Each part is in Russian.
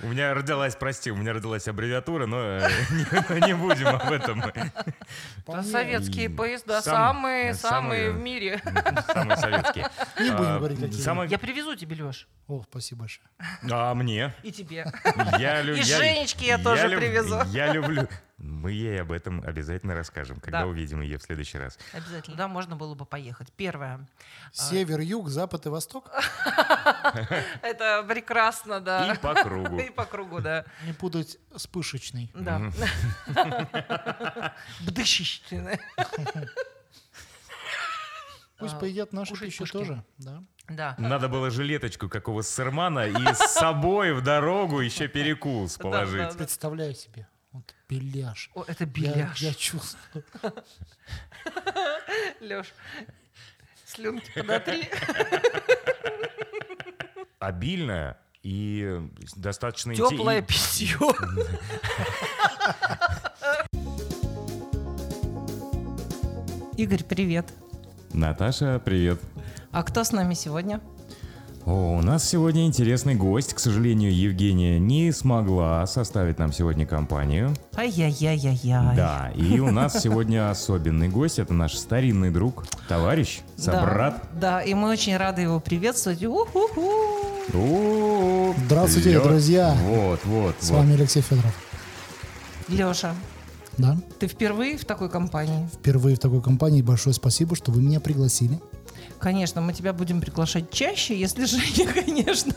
У меня родилась, прости, у меня родилась аббревиатура, но э, не, будем об этом. Советские поезда Сам- самые, самые в мире. Самые советские. Не будем А, говорить, какие. Я привезу тебе, Леш. О, спасибо большое. А мне? И тебе. Я И Женечке я тоже привезу. Я люблю. Мы ей об этом обязательно расскажем, когда Да. увидим ее в следующий раз. Обязательно. Да, можно было бы поехать. Первое. Север, юг, запад и восток. Это прекрасно, да. И по кругу. И по кругу, да. Не путать с пышечной. Да. Бдыщищины. Пусть А, поедят наши кушать пищу тоже. Да. Да. Надо было жилеточку какого сырмана и с собой в дорогу еще перекус положить. Представляю себе. Вот беляш. О, это Я, беляш. я чувствую. Леш, слюнки подотри. Обильное и достаточно Теплое питье. Игорь, привет. Наташа, привет. А кто с нами сегодня? О, у нас сегодня интересный гость. К сожалению, Евгения не смогла составить нам сегодня компанию. Ай-яй-яй-яй-яй. Да, и у нас сегодня особенный гость. Это наш старинный друг, товарищ, Да, собрат. Да, и мы очень рады его приветствовать. У-ху-ху. О, Здравствуйте, Лё- друзья. Вот, вот, С вот. вами Алексей Федоров. Леша, Да. ты впервые в такой компании? Впервые в такой компании. Большое спасибо, что вы меня пригласили. Конечно, мы тебя будем приглашать чаще, если Женя, конечно,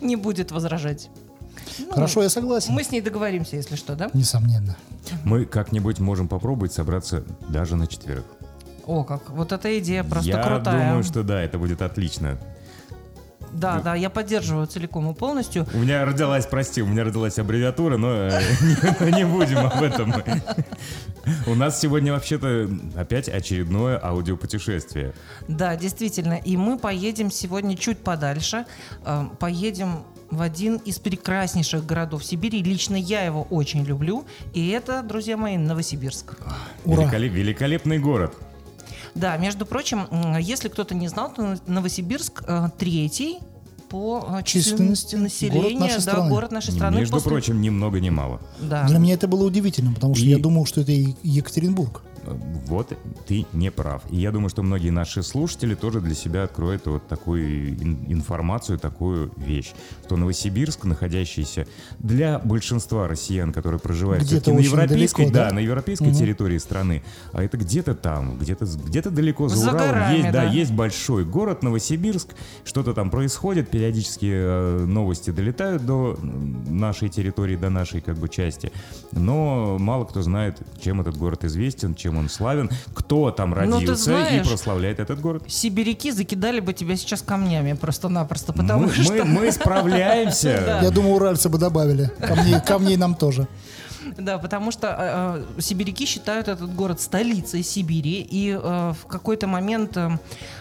не будет возражать. Ну, Хорошо, я согласен. Мы с ней договоримся, если что, да? Несомненно. Мы как-нибудь можем попробовать собраться даже на четверых. О, как. Вот эта идея просто Я крутая. думаю, что да, это будет отлично. Да, да, я поддерживаю целиком и полностью. У меня родилась, прости, у меня родилась аббревиатура, но э, не не будем об этом. У нас сегодня вообще-то опять очередное аудиопутешествие. Да, действительно. И мы поедем сегодня чуть подальше. Э, Поедем в один из прекраснейших городов Сибири. Лично я его очень люблю. И это, друзья мои, Новосибирск. Ура. Великолеп- великолепный город. Да, между прочим, если кто-то не знал, то Новосибирск э, третий по численности Численности населения, город нашей да, страны. город нашей страны. Между после- прочим, ни много ни мало. да. Для меня это было удивительно, потому что И- я думал, что это Екатеринбург. Вот ты не прав. И я думаю, что многие наши слушатели тоже для себя откроют вот такую ин- информацию, такую вещь, что Новосибирск, находящийся для большинства россиян, которые проживают на европейской, далеко, да, да? на европейской территории страны, а это где-то там, где-то где-то далеко за, За Уралом горами, есть, да, да. есть большой город Новосибирск, что-то там происходит, периодически э, новости долетают до нашей территории, до нашей как бы части, но мало кто знает, чем этот город известен, чем он славен, кто там Ну, родился знаешь, и прославляет этот город. Сибиряки закидали бы тебя сейчас камнями просто-напросто, потому мы, что... мы- мы справляемся. Я думаю, уральцы бы добавили. Камней, камней нам тоже. Да, потому что э, э, сибиряки считают этот город столицей Сибири, и э, в какой-то момент э,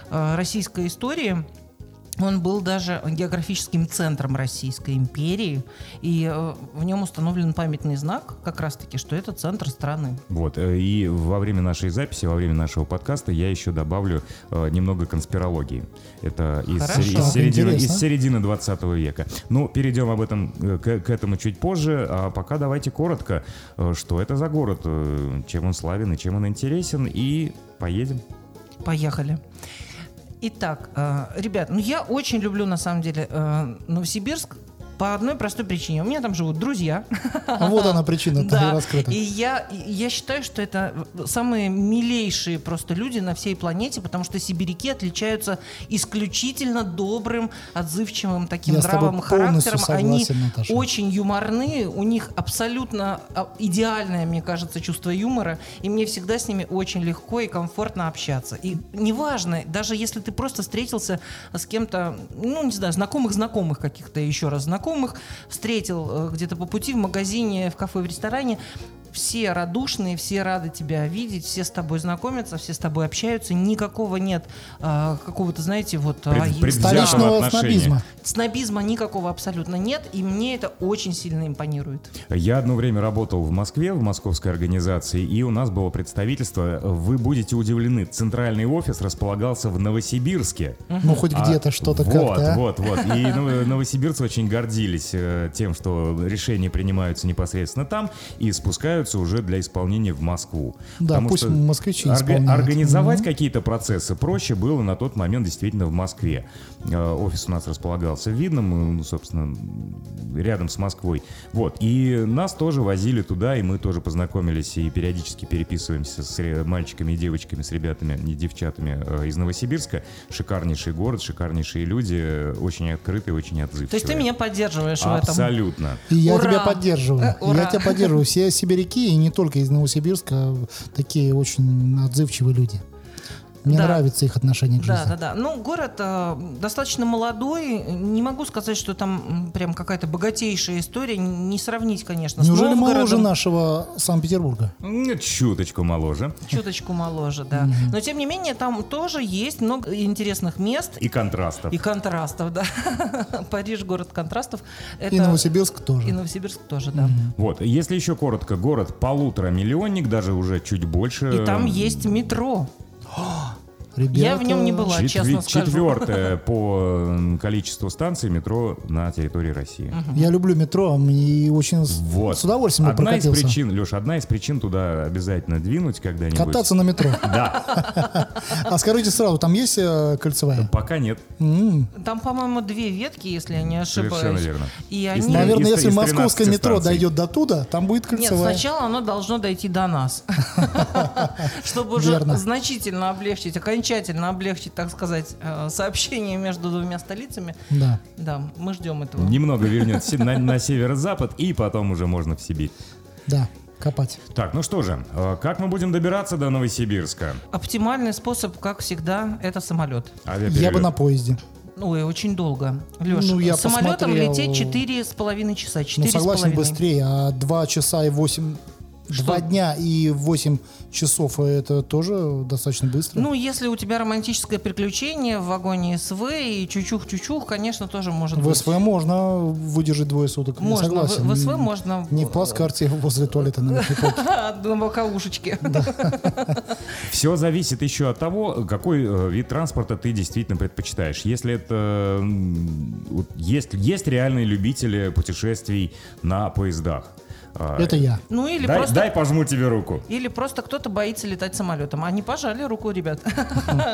э, российской истории он был даже географическим центром Российской империи, и э, в нем установлен памятный знак, как раз-таки, что это центр страны. Вот, э, и во время нашей записи, во время нашего подкаста я еще добавлю э, немного конспирологии. Это из, Хорошо. из середины, из интересно. середины 20 века. Ну, перейдем об этом, к, к этому чуть позже, а пока давайте коротко, что это за город, чем он славен и чем он интересен, и поедем. Поехали. Итак, э, ребят, ну я очень люблю на самом деле э, Новосибирск по одной простой причине. У меня там живут друзья. А вот она причина Да, раскрыта. и я, я считаю, что это самые милейшие просто люди на всей планете, потому что сибиряки отличаются исключительно добрым, отзывчивым таким Я полностью характером. Они согласен, Наташа. очень юморные, у них абсолютно а, идеальное, мне кажется, чувство юмора, и мне всегда с ними очень легко и комфортно общаться. И неважно, даже если ты просто встретился с кем-то, ну, не знаю, знакомых-знакомых каких-то еще раз знакомых, встретил э, где-то по пути в магазине, в кафе, в ресторане, все радушные, все рады тебя видеть, все с тобой знакомятся, все с тобой общаются. Никакого нет а, какого-то, знаете, вот... а, Пред- Столичного снобизма. Снобизма никакого абсолютно нет, и мне это очень сильно импонирует. Я одно время работал в Москве, в московской организации, и у нас было представительство. Вы будете удивлены, центральный офис располагался в Новосибирске. Ну, хоть А, где-то что-то вот, как-то. а. Вот, вот. И нов- новосибирцы очень гордились э, тем, что решения принимаются непосредственно там и спускаются уже для исполнения в Москву. Да, Потому пусть что москвичи орга-. Организовать какие-то процессы проще было на тот момент действительно в Москве. Э, Офис у нас располагался в Видном, ну, собственно, рядом с Москвой. Вот. И нас тоже возили туда, и мы тоже познакомились и периодически переписываемся с мальчиками и девочками, с ребятами и девчатами э, из Новосибирска. Шикарнейший город, шикарнейшие люди, э, очень открытые, очень отзывчивые. То есть ты меня поддерживаешь в этом? Абсолютно. И я Ура! тебя поддерживаю. Э, ура! Я тебя поддерживаю. Все сибиряки, и не только из Новосибирска, такие очень отзывчивые люди. Мне Да. нравится их отношение к жизни. Да, да, да. Ну, город э, достаточно молодой. Не могу сказать, что там прям какая-то богатейшая история. Не сравнить, конечно, с Неужели Новгородом. моложе нашего Санкт-Петербурга? М, Чуточку моложе. Чуточку моложе, да. Но, тем не менее, там тоже есть много интересных мест И контрастов. и контрастов, да. Париж — город контрастов. Это... И Новосибирск тоже. И Новосибирск тоже, да. Вот, если еще коротко, город полутора миллионник, даже уже чуть больше. И там есть метро. Oh, Ребята, Я в нем не была, Четве- честно скажу. Четвертое по количеству станций метро на территории России. Я люблю метро, и очень с- Вот. с удовольствием Одна из прокатился. причин, Леш, одна из причин туда обязательно двинуть когда-нибудь. Кататься на метро. Да, А скажите сразу, там есть э, кольцевая? пока нет. Там, по-моему, две ветки, если я не ошибаюсь. Совершенно верно. И Из они... Наверное, из- если из московское 13 метро дойдет до туда, там будет Нет, кольцевая. сначала оно должно дойти до нас. Чтобы уже значительно облегчить, окончательно облегчить, так сказать, э, сообщение между двумя столицами. Да. Да, мы ждем этого. Немного вернется на, на северо-запад, и потом уже можно в Сибирь. Да, копать. Так, ну что же, э, как мы будем добираться до Новосибирска? Оптимальный способ, как всегда, это самолет. Я бы на поезде. Ой, очень долго. Леш, Ну, я самолетом посмотрел. лететь четыре с половиной часа. Ну, Четыре с согласен, быстрее, а 2 часа и 8... Два дня и 8 часов это тоже достаточно быстро. Ну, если у тебя романтическое приключение в вагоне СВ и чучух-чучух, конечно, тоже может в быть. СВ можно выдержать двое суток. Можно, согласен. в, в СВ можно Не в плацкарте возле туалета на на боковушечке. Все зависит еще от того, какой э, вид транспорта ты действительно предпочитаешь. Если это есть, есть реальные любители путешествий на поездах. А, Это я. Ну или дай, просто дай пожму тебе руку. Или просто кто-то боится летать самолетом. Они пожали руку, ребят.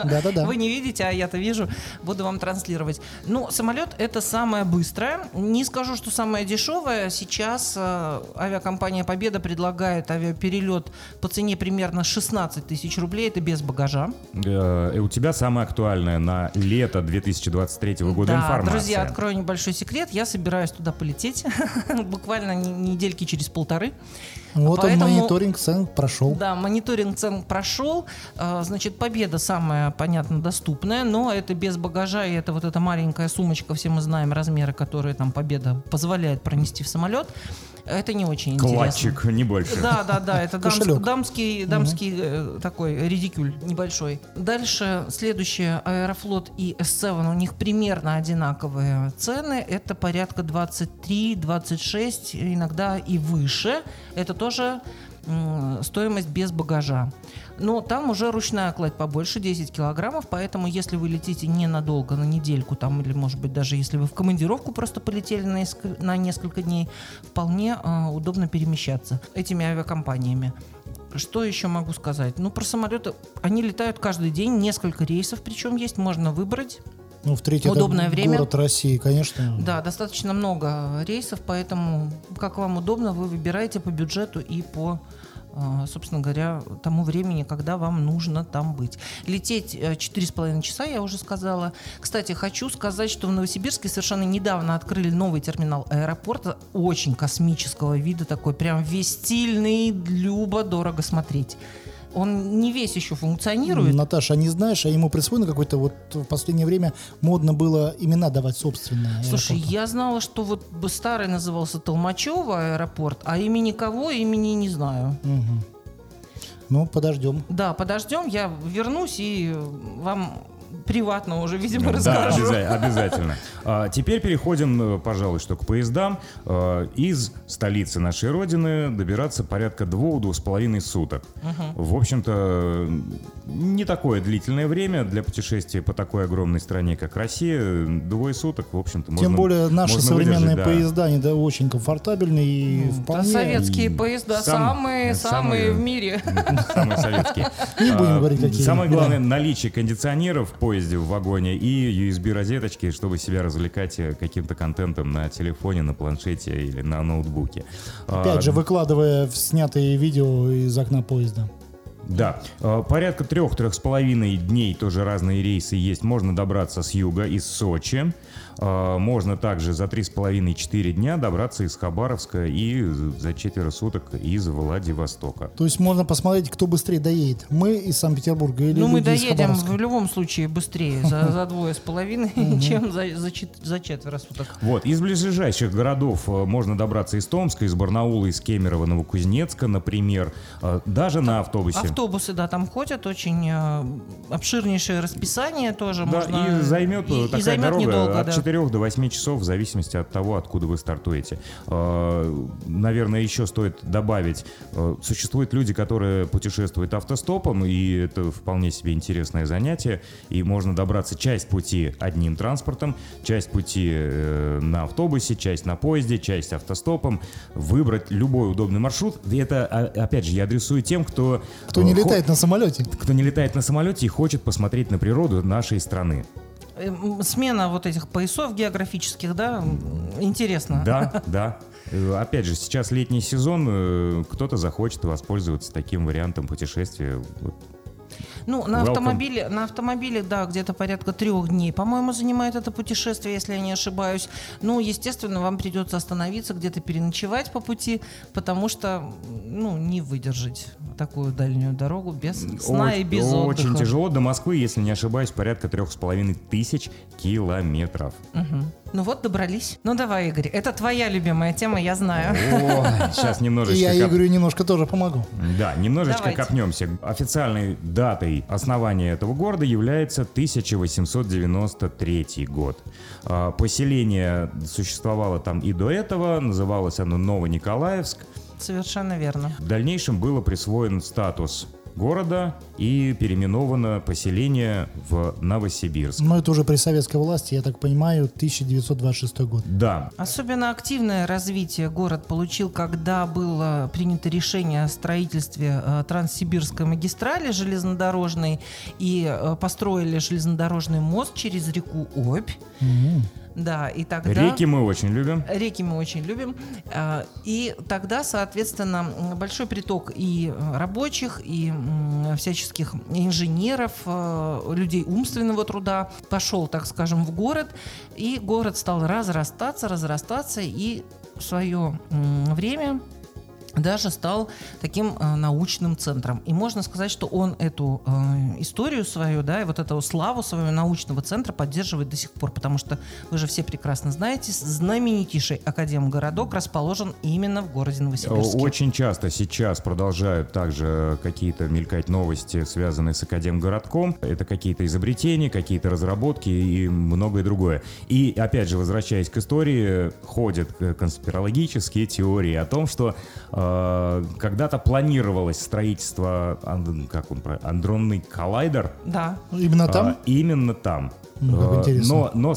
Да-да-да. Вы не видите, а я-то вижу. Буду вам транслировать. Ну, самолет это самое быстрое. Не скажу, что самое дешевое. Сейчас э, авиакомпания Победа предлагает авиаперелет по цене примерно 16 тысяч рублей. Это без багажа. Э, У тебя самое актуальное на лето 2023 года да, информация. друзья, открою небольшой секрет. Я собираюсь туда полететь. Буквально не- недельки через полторы. Вот Поэтому- он мониторинг цен прошел. Да, мониторинг цен прошел. А, Значит, победа самая, понятно, доступная, но это без багажа, и это вот эта маленькая сумочка, все мы знаем размеры, которые там победа позволяет пронести в самолет. Это не очень интересно. Кладчик, не больше. Да, да, да, это дамс- Кошелек. дамский, дамский э, такой редикюль небольшой. Дальше следующее, Аэрофлот и S7, у них примерно одинаковые цены, это порядка 23, 26, иногда и выше. Это тоже стоимость без багажа. Но там уже ручная кладь побольше, 10 килограммов, поэтому если вы летите ненадолго, на недельку, там, или, может быть, даже если вы в командировку просто полетели на, неск- на несколько дней, вполне э, удобно перемещаться этими авиакомпаниями. Что еще могу сказать? Ну, про самолеты. Они летают каждый день, несколько рейсов, причем есть, можно выбрать. Ну, в третий Удобное это время. город России, конечно. Да, достаточно много рейсов, поэтому как вам удобно, вы выбираете по бюджету и по а, собственно говоря, тому времени, когда вам нужно там быть. Лететь э, четыре с половиной часа, я уже сказала. Кстати, хочу сказать, что в Новосибирске совершенно недавно открыли новый терминал аэропорта, очень космического вида, такой прям весь стильный, любо, дорого смотреть. Он не весь еще функционирует. Наташа, а не знаешь, а ему присвоено какой-то вот в последнее время модно было имена давать собственные. Слушай, аэропорту. я знала, что вот старый назывался Толмачево аэропорт, а имени кого, имени не знаю. Мгм. Ну, подождем. Да, подождем, я вернусь и вам приватно уже, видимо, Да, расскажу. обяза- обязательно. А, теперь переходим, э, пожалуй, что к поездам. А, из столицы нашей Родины добираться порядка двух-двух с половиной суток. В общем-то, не такое длительное время для путешествия по такой огромной стране, как Россия. Двое суток, в общем-то, можно Тем более наши можно современные да. поезда, они да, очень комфортабельные и вполне... советские И поезда сам- самые, самые- самые в мире. Самые советские. Не будем А, говорить, какие. Самое главное, наличие кондиционера в поезде, в вагоне и USB-розеточки, чтобы себя развлекать э, каким-то контентом на телефоне, на планшете или на ноутбуке. А, Опять же, выкладывая снятые видео из окна поезда. Да, Э, порядка трех-трех с половиной дней тоже разные рейсы есть. Можно добраться с юга, из Сочи. Э, Можно также за три с половиной-четыре дня добраться из Хабаровска и за четверо суток из Владивостока. То есть можно посмотреть, кто быстрее доедет. Мы из Санкт-Петербурга или Ну, мы доедем в любом случае быстрее за, за двое с половиной, чем за, за, за четверо суток. Вот, из ближайших городов э, можно добраться из Томска, из Барнаула, из Кемерово, Новокузнецка, например, Э, даже на автобусе. Автобусы, да, там ходят, очень э, обширнейшее расписание тоже Да, можно. и займет и- и такая займет дорога недолго, от да. 4 до 8 часов, в зависимости от того, откуда вы стартуете. Э, Наверное, еще стоит добавить, э, существуют люди, которые путешествуют автостопом, и это вполне себе интересное занятие, и можно добраться часть пути одним транспортом, часть пути э, на автобусе, часть на поезде, часть автостопом, выбрать любой удобный маршрут. И это, а, опять же, я адресую тем, кто... Кто не летает на самолете. кто не летает на самолете и хочет посмотреть на природу нашей страны. Э, м, Смена вот этих поясов географических, да, интересно. Да, да. Э, Опять же, сейчас летний сезон, э, кто-то захочет воспользоваться таким вариантом путешествия. Ну, на Welcome. автомобиле, на автомобиле, да, где-то порядка трех дней, по-моему, занимает это путешествие, если я не ошибаюсь. Ну, естественно, вам придется остановиться, где-то переночевать по пути, потому что, ну, не выдержать такую дальнюю дорогу без сна Оч- и без Очень отдыха. тяжело. До Москвы, если не ошибаюсь, порядка трех с половиной тысяч километров. Мгм. Ну вот, добрались. Ну давай, Игорь, это твоя любимая тема, я знаю. О, сейчас немножечко... я Игорю немножко тоже помогу. Да, немножечко Давайте. копнемся. Официальной датой основания этого города является 1893 год. А, Поселение существовало там и до этого, называлось оно Новониколаевск. Совершенно верно. В дальнейшем было присвоен статус города и переименовано поселение в Новосибирск. Но это уже при советской власти, я так понимаю, 1926 год. Да, Особенно активное развитие город получил, когда было принято решение о строительстве э, Транссибирской магистрали железнодорожной и э, построили железнодорожный мост через реку Обь. М. Да, и тогда... реки мы очень любим. Реки мы очень любим. А, И тогда, соответственно, большой приток и э, рабочих, и всяческих инженеров, э, людей умственного труда пошел, так скажем, в город. И город стал разрастаться, разрастаться, и в свое время даже стал таким э, научным центром. И можно сказать, что он эту э, историю свою, да, и вот эту славу своего научного центра поддерживает до сих пор, потому что вы же все прекрасно знаете, знаменитейший академгородок расположен именно в городе Новосибирске. Очень часто сейчас продолжают также какие-то мелькать новости, связанные с Академгородком. Это какие-то изобретения, какие-то разработки и многое другое. И опять же, возвращаясь к истории, ходят э, конспирологические теории о том, что э, когда-то планировалось строительство, как он, андронный коллайдер, Да. Именно там? а, именно там. Ну, как Э, интересно. Но, но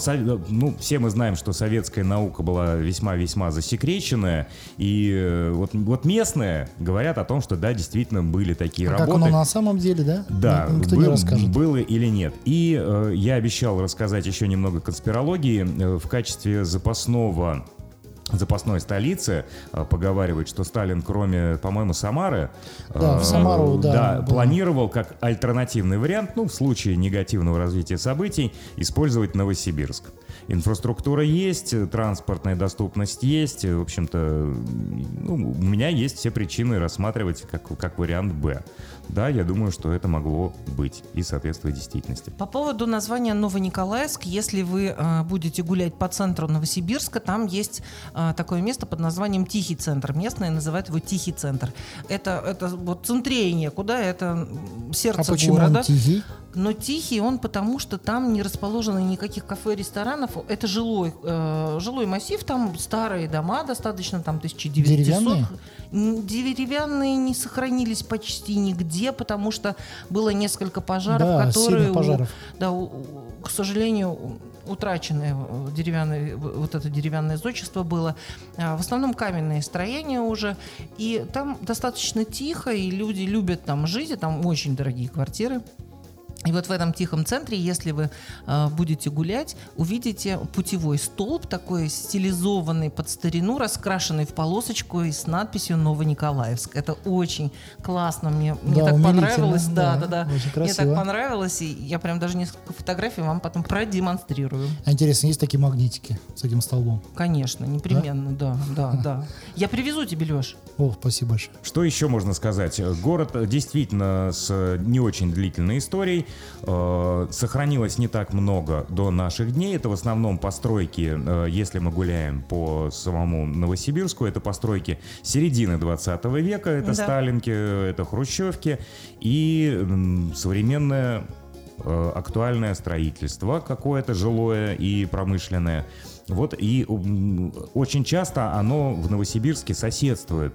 ну, все мы знаем, что советская наука была весьма-весьма засекреченная. И э, вот, вот местные говорят о том, что да, действительно были такие А как работы. оно на самом деле, да? Да, Ник- Никто не был- расскажет. было или нет. И э, я обещал рассказать еще немного конспирологии. Э, в качестве запасного запасной столицы. Э, Поговаривают, что Сталин, кроме, по-моему, Самары, Да, в э, Самару, да, было. планировал как альтернативный вариант, ну, в случае негативного развития событий, использовать Новосибирск. Инфраструктура есть, транспортная доступность есть. В общем-то, ну, у меня есть все причины рассматривать как, как вариант «Б». Да, я думаю, что это могло быть и соответствует действительности. По поводу названия Новониколаевск, если вы э, будете гулять по центру Новосибирска, там есть э, такое место под названием Тихий центр. Местные называют его Тихий центр. Это, это вот центрее некуда, это сердце А почему города. он тихий? Но тихий он потому, что там не расположено никаких кафе, ресторанов. Это жилой, э, жилой массив, там старые дома достаточно, там 1900. Деревянные? Деревянные не сохранились почти нигде, потому что было несколько пожаров, Да, которые, у- пожаров. да, у- к сожалению, у- утраченное э, деревянное, в- вот это деревянное зодчество было. А, В основном каменные строения уже. И там достаточно тихо, и люди любят там жить, и там очень дорогие квартиры. И вот в этом тихом центре, если вы э, будете гулять, увидите путевой столб такой стилизованный под старину, раскрашенный в полосочку и с надписью Новониколаевск. Это очень классно. Мне, мне Да, так умилительно, понравилось. Да, да, да, да. очень Мне так красиво. понравилось, и я прям даже несколько фотографий вам потом продемонстрирую. А интересно, есть такие магнитики с этим столбом? Конечно, непременно, да, да, да. Я привезу тебе, Леш. О, спасибо большое. Что еще можно сказать? Город э, действительно с э, не очень длительной историей. Э, Сохранилось не так много до наших дней. Это в основном постройки, э, если мы гуляем по самому Новосибирску, это постройки середины 20 века. Это Да. Сталинки, э, это Хрущевки и современное э, актуальное строительство какое-то жилое и промышленное. Вот и очень часто оно в Новосибирске соседствует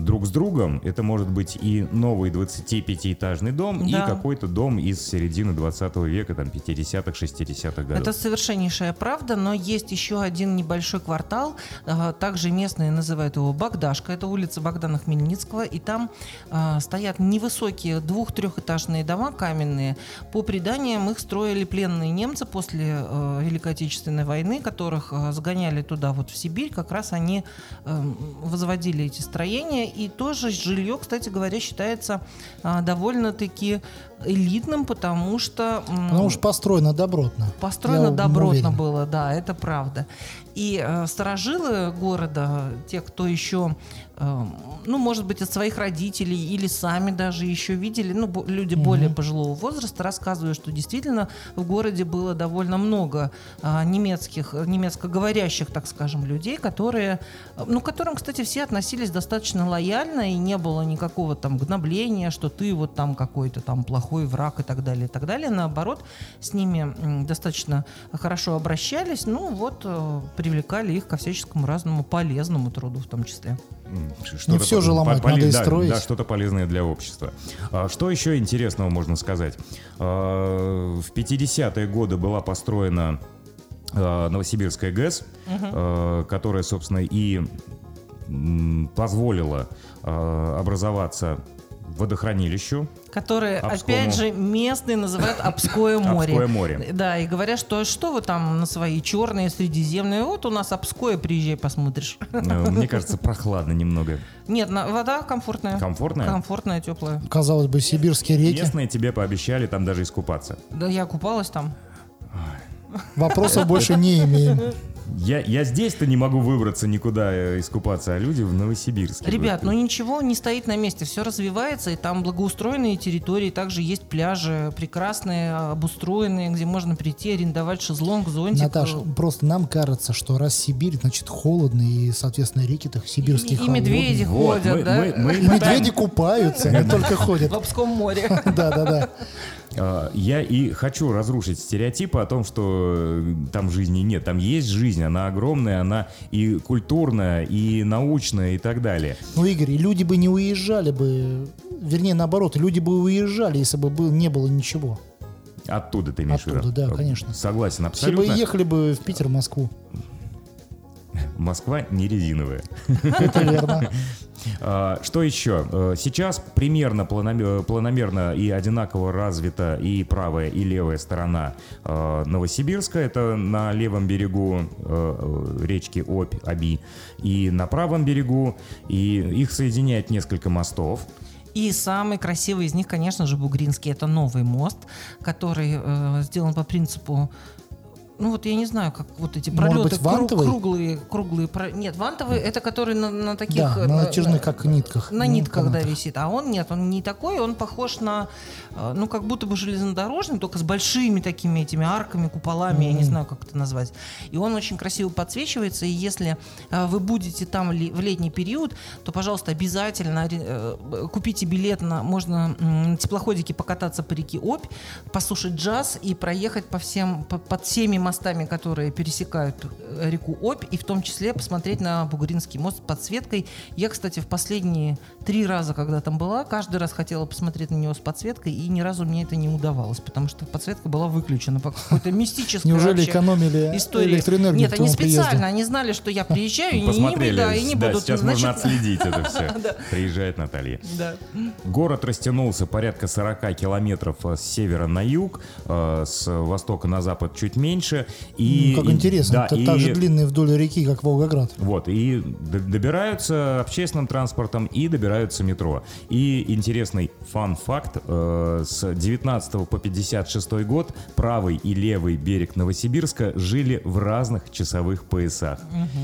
друг с другом. Это может быть и новый 25-этажный дом, Да. и какой-то дом из середины 20 века, там 50-х, 60-х годов. Это совершеннейшая правда, но есть еще один небольшой квартал, э, также местные называют его Богдашка, это улица Богдана Хмельницкого, и там э, стоят невысокие двух-трехэтажные дома каменные. По преданиям их строили пленные немцы после э, Великой Отечественной войны, которых сгоняли туда, вот в Сибирь, как раз они возводили эти строения, и тоже жилье, кстати говоря, считается э, довольно-таки элитным, потому что... Потому что построено добротно. Построено Я добротно уверен. было, да, это правда. И э, сторожилы города, те, кто еще, ну, может быть, от своих родителей или сами даже еще видели, ну, люди более пожилого возраста рассказывают, что действительно в городе было довольно много э, немецких, немецкоговорящих, так скажем, людей, которые, э, ну, к которым, кстати, все относились достаточно лояльно, и не было никакого там гнобления, что ты вот там какой-то там плохой враг и так далее, и так далее. Наоборот, с ними достаточно хорошо обращались, ну вот э, привлекали их ко всяческому разному полезному труду в том числе. Ш- Не всё же ломать, поле- надо и да, строить. Да, что-то полезное для общества. А, Что еще интересного можно сказать? А, В 50-е годы была построена а, Новосибирская ГЭС, а, которая, собственно, и позволила а, образоваться водохранилищу. Обскому. опять же, местные называют Обское море. Обское море. Да, и говорят, что что вы там на свои черные, средиземные, вот у нас Обское, приезжай, посмотришь. Э, Мне кажется, прохладно немного. Нет, вода комфортная. Комфортная? Комфортная, теплая. Казалось бы, сибирские реки. Местные тебе пообещали там даже искупаться. Да, я купалась там. Вопросов больше не имеем. Я, я здесь-то не могу выбраться никуда э, искупаться, а люди в Новосибирске. Ребят, ну ничего не стоит на месте, все развивается, и там благоустроенные территории, также есть пляжи прекрасные, обустроенные, где можно прийти, арендовать шезлонг, зонтик. Наташа, просто нам кажется, что раз Сибирь, значит холодно, и, соответственно, реки-то и, сибирские и медведи Вот, ходят, мы- да? мы- мы И медведи купаются, не только ходят. В Обском море. Да, да, да. А, Я и хочу разрушить стереотипы о том, что э, там жизни нет. Там есть жизнь, она огромная, она и культурная, и научная, и так далее. Ну, Игорь, люди бы не уезжали бы, вернее, наоборот, люди бы уезжали, если бы был- не было ничего. Оттуда ты имеешь в Оттуда, да, конечно. Согласен, Все бы абсолютно. ехали бы в Питер, в Москву. Москва не резиновая. Это верно. А, Что еще? Э, Сейчас примерно планомер- планомерно и одинаково развита и правая, и левая сторона э, Новосибирска. Это на левом берегу э, речки Обь, Оби, и на правом берегу. И их соединяет несколько мостов. И самый красивый из них, конечно же, Бугринский. Это новый мост, который э, сделан по принципу ну вот я не знаю, как вот эти Может пролеты быть, вантовый? круглые, круглые. про- Нет, вантовый это который на, на таких Да, на э, натяжных, как нитках. на нитках, да, канатах. висит. А он нет, он не такой, он похож на, э, ну, как будто бы железнодорожный, только с большими такими этими арками, куполами, я не знаю, как это назвать. И он очень красиво подсвечивается, и если э, вы будете там в летний период, то, пожалуйста, обязательно купите билет на, можно на теплоходике покататься по реке Обь, послушать джаз и проехать по всем, по- под всеми мостами, которые пересекают э, реку Обь, и в том числе посмотреть на Бугуринский мост с подсветкой. Я, кстати, в последние три раза, когда там была, каждый раз хотела посмотреть на него с подсветкой, и ни разу мне это не удавалось, потому что подсветка была выключена по какой-то мистической Неужели экономили истории. электроэнергию Нет, они твоему приезду? специально, они знали, что я приезжаю, и не, Посмотрели. да, и не да, будут. сейчас значит, можно отследить это все. Приезжает Наталья. Да. Город растянулся порядка 40 километров э, с севера на юг, э, с востока на запад чуть меньше. И, Ну, как и- интересно. да, это и- так же длинный вдоль реки, как Волгоград. Вот, и добираются общественным транспортом и добираются метро. И интересный фан-факт. э, с 19 по 56 год правый и левый берег Новосибирска жили в разных часовых поясах.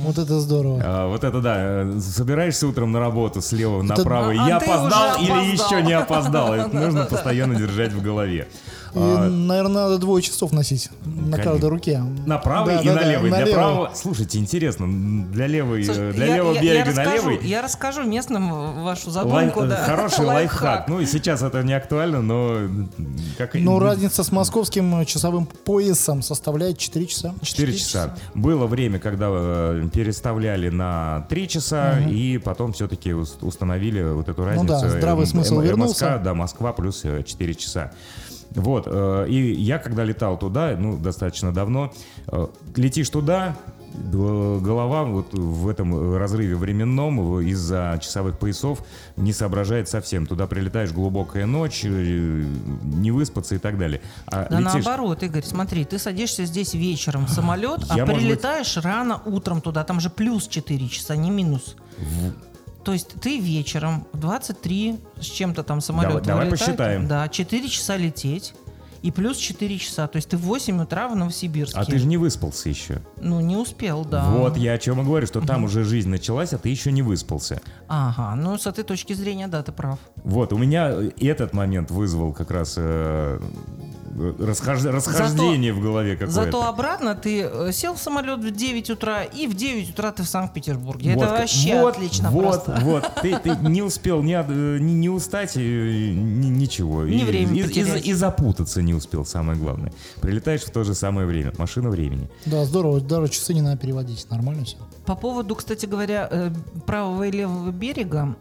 Вот это здорово. А, вот это да, э, собираешься утром на работу слева Это- направо, и А- я опоздал или еще не опоздал. Это нужно постоянно держать в голове. И, наверное, надо двое часов носить на каждой руке. На правый Да, и да, на да, левый. на Для левый. правого, слушайте, интересно, для левой, Слушай, э, для я- левого я- берега я на расскажу- левый. Я расскажу местным вашу Лай- задумку. э, да. Хороший лайфхак. Ну и сейчас это не актуально, но как Но разница с московским часовым поясом составляет 4 часа. 4 часа. Было время, когда э, переставляли на 3 часа, и потом все-таки установили вот эту разницу. Ну да, здравый смысл М- вернулся. МСК, да, Москва плюс э, 4 часа. Вот, э, и я когда летал туда, ну, достаточно давно, э, летишь туда, голова вот в этом разрыве временном из-за часовых поясов не соображает совсем. Туда прилетаешь глубокая ночь, э, не выспаться и так далее. А Да летишь- наоборот, Игорь, смотри, ты садишься здесь вечером в самолет, а Я, быть- прилетаешь рано утром туда, там же плюс 4 часа, не минус. То есть ты вечером в 23 с чем-то там самолет Давай- давай вылетает, посчитаем. Да, 4 часа лететь. И плюс 4 часа. То есть ты в 8 утра в Новосибирске. А ты же не выспался еще. Ну, не успел, да. Вот я о чем и говорю, что там уже жизнь началась, а ты еще не выспался. Ага, ну с этой точки зрения, да, ты прав. Вот, у меня этот момент вызвал как раз э, расхож- расхождение в голове какое-то. Зато обратно ты э, сел в самолет в 9 утра, и в 9 утра ты в Санкт-Петербурге. Вот, Это вообще вот, отлично вот, просто. Вот, ты, ты не успел ни, э, ни, ни устать, э, ни- ничего. Ни и, время и, и- потерять. и запутаться не успел, самое главное. Прилетаешь в то же самое время. Машина времени. Да, здорово. Даже часы не надо переводить. Нормально все. По поводу, кстати говоря, э, правого и левого берега,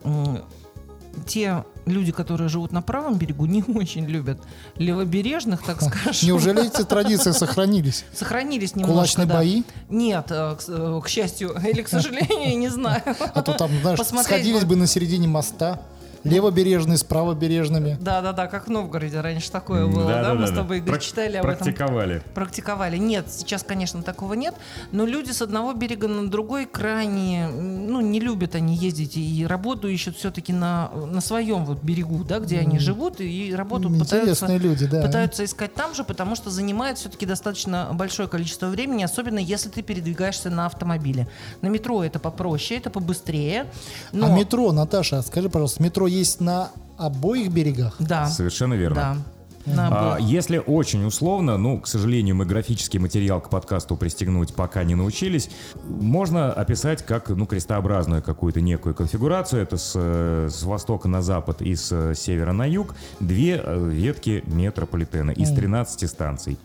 те люди, которые живут на правом берегу, не очень любят левобережных, так скажем. Неужели эти традиции сохранились? Сохранились немножко, Кулачные да. бои? Нет, э, к, э, к счастью, или к сожалению, не знаю. А то там, знаешь, Посмотреть сходились бы на середине моста. Левобережные с правобережными. Да-да-да, как в Новгороде раньше такое было, да? Да-да-да-да. Мы с тобой, Игорь, читали об этом. Практиковали. практиковали. Нет, сейчас, конечно, такого нет, но люди с одного берега на другой крайне, ну, не любят они ездить и работу ищут все-таки на, на своем вот берегу, да, где они живут, и работу пытаются, Интересные люди, да. пытаются искать там же, потому что занимает все-таки достаточно большое количество времени, особенно если ты передвигаешься на автомобиле. На метро это попроще, это побыстрее. Но... А метро, Наташа, скажи, пожалуйста, метро есть на обоих берегах? Да. Совершенно верно. Да. А, если очень условно, ну, к сожалению, мы графический материал к подкасту пристегнуть пока не научились, можно описать как, ну, крестообразную какую-то некую конфигурацию. Это с, э, с востока на запад и с э, севера на юг две э, ветки метрополитена из 13 станций.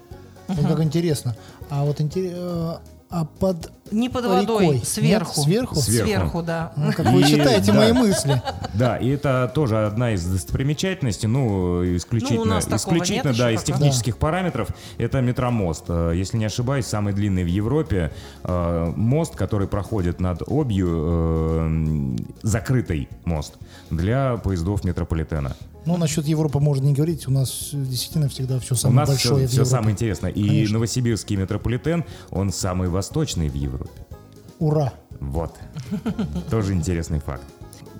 Вот как интересно. А вот интере- э, а под Не под водой, Рекой. сверху. Нет, сверху? Сверху. Сверху, да. Ну, как вы И- читаете да. мои мысли. Да, и это тоже одна из достопримечательностей, ну, исключительно, Ну, у нас такого исключительно нет да, из технических параметров. Это метромост. Э, Если не ошибаюсь, самый длинный в Европе э, мост, который проходит над Обью, э, закрытый мост для поездов метрополитена. Ну, насчет Европы можно не говорить. У нас действительно всегда все У самое нас все, большое в Европе. самое интересное. И Конечно. новосибирский метрополитен, он самый восточный в Европе. Ура! Вот. Тоже интересный факт.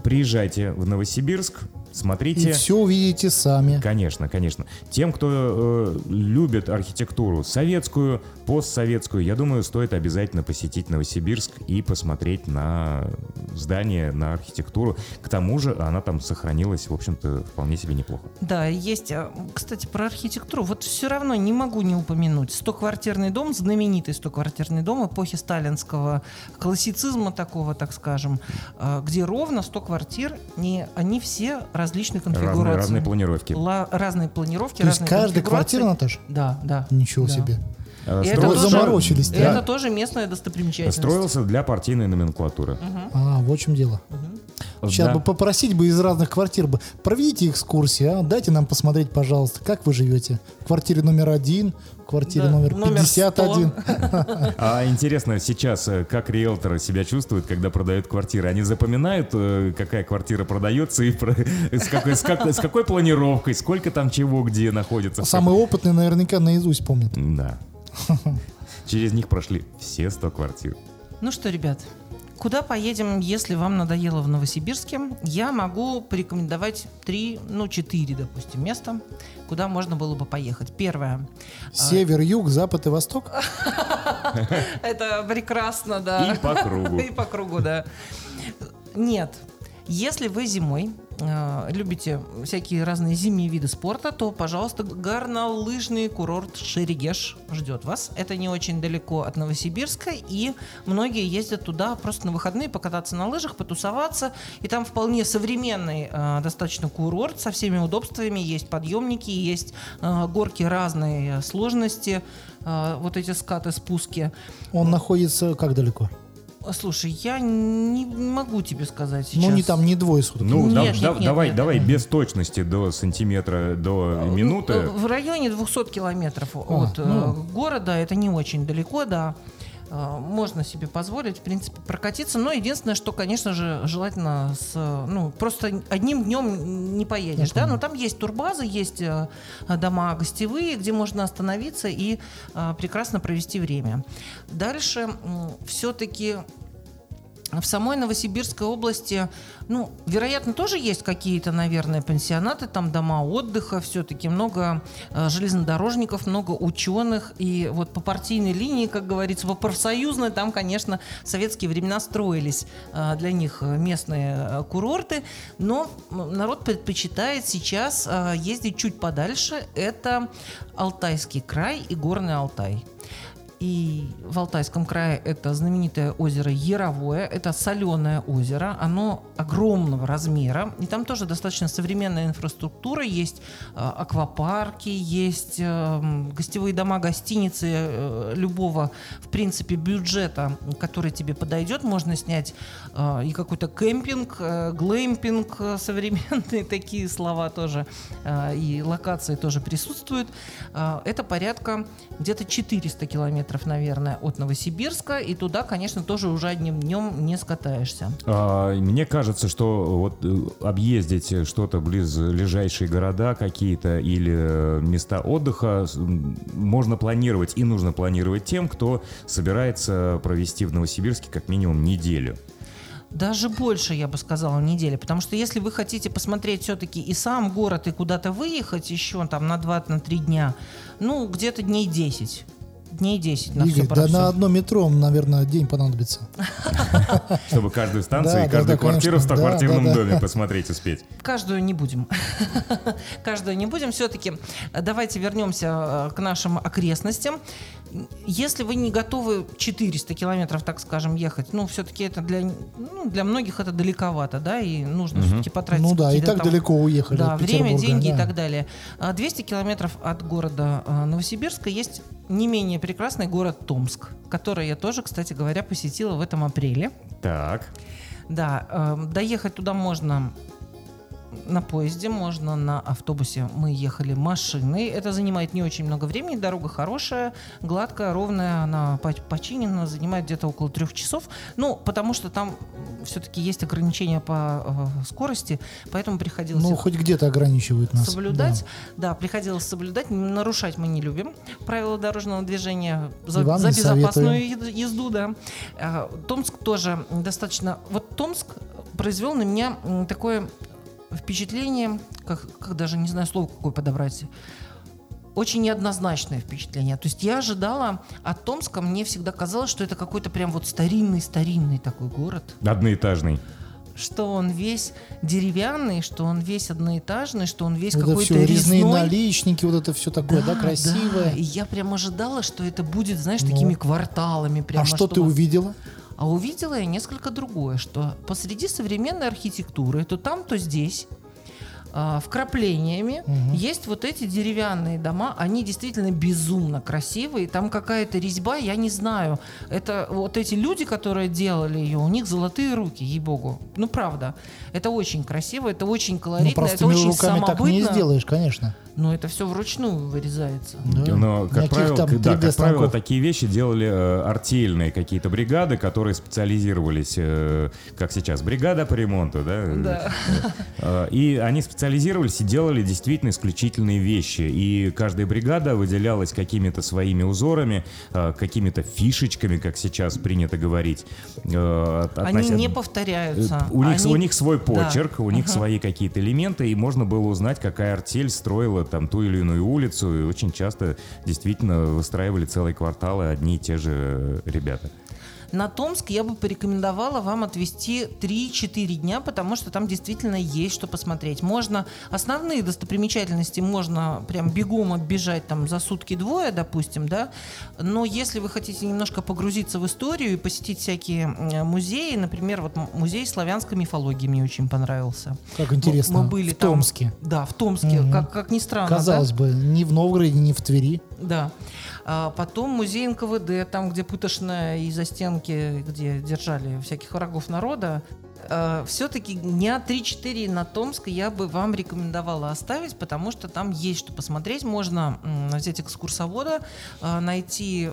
Приезжайте в Новосибирск, смотрите. И все увидите сами. Конечно, конечно. Тем, кто э, любит архитектуру советскую, постсоветскую, я думаю, стоит обязательно посетить Новосибирск и посмотреть на здание, на архитектуру. К тому же она там сохранилась, в общем-то, вполне себе неплохо. Да, есть. а, Кстати, про архитектуру. Вот все равно не могу не упомянуть. Стоквартирный дом, знаменитый стоквартирный дом эпохи сталинского классицизма такого, так скажем, а, где ровно 100 квартир, не, они все различной конфигурации. Разные, разные планировки. Ла- разные планировки, То есть разные каждая конфигурации. квартира, Наташа? Да, да. Ничего Да. себе. Э, И это тоже- заморочились, да. Это тоже местная достопримечательность. Строился для партийной номенклатуры. А, вот в чем дело. Сейчас Да. бы попросить бы из разных квартир бы, проведите экскурсии, а? дайте нам посмотреть, пожалуйста, как вы живете. В квартире номер один, в квартире Да, номер номер 51. А интересно, сейчас э, как риэлторы себя чувствуют, когда продают квартиры? Они запоминают, э, какая квартира продается и про- с, какой, с, как- с какой планировкой, сколько там чего, где находится. Самый опытный наверняка наизусть помнит. Да. Через них прошли все 100 квартир. Ну что, ребят, куда поедем, если вам надоело в Новосибирске? Я могу порекомендовать три, ну четыре, допустим, места, куда можно было бы поехать. Первое. Север, юг, запад и восток. Это прекрасно, да. И по кругу. И по кругу, да. Нет. Если вы зимой э, любите всякие разные зимние виды спорта, то, пожалуйста, горнолыжный курорт Шерегеш ждет вас. Это не очень далеко от Новосибирска, и многие ездят туда просто на выходные покататься на лыжах, потусоваться. И там вполне современный э, достаточно курорт со всеми удобствами. Есть подъемники, есть э, горки разной сложности, э, вот эти скаты, спуски. Он находится как далеко? Слушай, я не могу тебе сказать сейчас. Ну, не там, не двое суток. Ну, Нет, да- нет, да- нет, давай, нет. давай без точности до сантиметра, до Ну, минуты. э, В районе 200 километров от э, ну. города, это не очень далеко, да. Э, Можно себе позволить, в принципе, прокатиться. Но единственное, что, конечно же, желательно с, ну, просто одним днем не поедешь, да. Но там есть турбазы, есть э, дома гостевые, где можно остановиться и э, прекрасно провести время. Дальше все-таки в самой Новосибирской области, ну, вероятно, тоже есть какие-то, наверное, пансионаты, там дома отдыха, все-таки много э, железнодорожников, много ученых, и вот по партийной линии, как говорится, по профсоюзной, там, конечно, в советские времена строились э, для них местные э, курорты, но народ предпочитает сейчас э, ездить чуть подальше, это Алтайский край и Горный Алтай. И в Алтайском крае это знаменитое озеро Яровое. Это соленое озеро. Оно огромного размера. И там тоже достаточно современная инфраструктура. Есть э, аквапарки, есть э, м, гостевые дома, гостиницы э, любого, в принципе, бюджета, который тебе подойдет. Можно снять э, и какой-то кемпинг, глэмпинг, современные такие слова тоже. и локации тоже присутствуют. Это порядка где-то 400 километров, наверное, от Новосибирска. И туда, конечно, тоже уже одним днем не скатаешься. А, Мне кажется, что вот э, объездить что-то близлежащие города какие-то или э, места отдыха можно планировать и нужно планировать тем, кто собирается провести в Новосибирске как минимум неделю. Даже больше, я бы сказала, недели. Потому что если вы хотите посмотреть все-таки и сам город, и куда-то выехать еще там на 2-3 дня, ну, где-то дней 10. Дней 10 на Игорь, все про да на одно метро, наверное, день понадобится. Чтобы каждую станцию и каждую квартиру в конечно. Да, 100-квартирном да, да. доме посмотреть успеть. Каждую не будем. Каждую не будем. Все-таки давайте вернемся э, к нашим окрестностям. Если вы не готовы 400 километров, так скажем, ехать, ну, все-таки это для, ну, для многих это далековато, да, и нужно все-таки потратить Ну да, и так там- далеко уехали да, от время, деньги и да. так далее. А 200 километров от города а, Новосибирска есть не менее прекрасный город Томск, который я тоже, кстати говоря, посетила в этом апреле. Так. Да, э, доехать туда можно на поезде, можно на автобусе. Мы ехали машиной. Это занимает не очень много времени. Дорога хорошая, гладкая, ровная. Она по- починена, занимает где-то около трех часов. Ну, потому что там все-таки есть ограничения по э, скорости, поэтому приходилось Ну, хоть где-то ограничивают нас. соблюдать. Да. приходилось соблюдать. Нарушать мы не любим правила дорожного движения за, за безопасную езд- езду, да. А, Томск тоже достаточно. Вот Томск произвел на меня такое впечатление, как, как даже не знаю слово какое подобрать. Очень неоднозначное впечатление. То есть я ожидала от Томска, мне всегда казалось, что это какой-то прям вот старинный-старинный такой город Одноэтажный. что он весь деревянный, что он весь одноэтажный, что он весь это какой-то все резные резной. наличники, вот это все такое, да, красивое. да. И я прям ожидала, что это будет, знаешь, Ну. такими кварталами. Прямо, а что ты вот- увидела? А увидела я несколько другое, что посреди современной архитектуры, то там, то здесь, а, вкраплениями Мгм. есть вот эти деревянные дома, они действительно безумно красивые, там какая-то резьба, я не знаю, это вот эти люди, которые делали ее, у них золотые руки, ей-богу, ну правда, это очень красиво, это очень Ну, колоритно, это простыми очень руками так не самобытно, сделаешь, конечно. Но это все вручную вырезается. Да. Но, как правило, там да, 3D как правило, такие вещи делали э, артельные какие-то бригады, которые специализировались, э, как сейчас, бригада по ремонту, да? Да. Э, И они специализировались и делали действительно исключительные вещи. И каждая бригада выделялась какими-то своими узорами, э, какими-то фишечками, как сейчас принято говорить. э, от- Они относя- не повторяются. У них, Они- у них свой Да. почерк, у них Мгм. свои какие-то элементы, и можно было узнать, какая артель строила там ту или иную улицу, и очень часто действительно выстраивали целые кварталы одни и те же э, ребята. На Томск я бы порекомендовала вам отвезти 3-4 дня, потому что там действительно есть что посмотреть. Можно основные достопримечательности можно прям бегом оббежать там за сутки-двое, допустим, да. Но если вы хотите немножко погрузиться в историю и посетить всякие музеи, например, вот музей славянской мифологии мне очень понравился. Как интересно. Мы были в там- Томске. Да, в Томске, Мгм. как, как ни странно. да? Казалось бы, ни в Новгороде, ни в Твери. Да. А потом музей НКВД, там, где пытошная и застенки, где держали всяких врагов народа. Все-таки дня 3-4 на Томск я бы вам рекомендовала оставить, потому что там есть что посмотреть. Можно м, взять экскурсовода, а, найти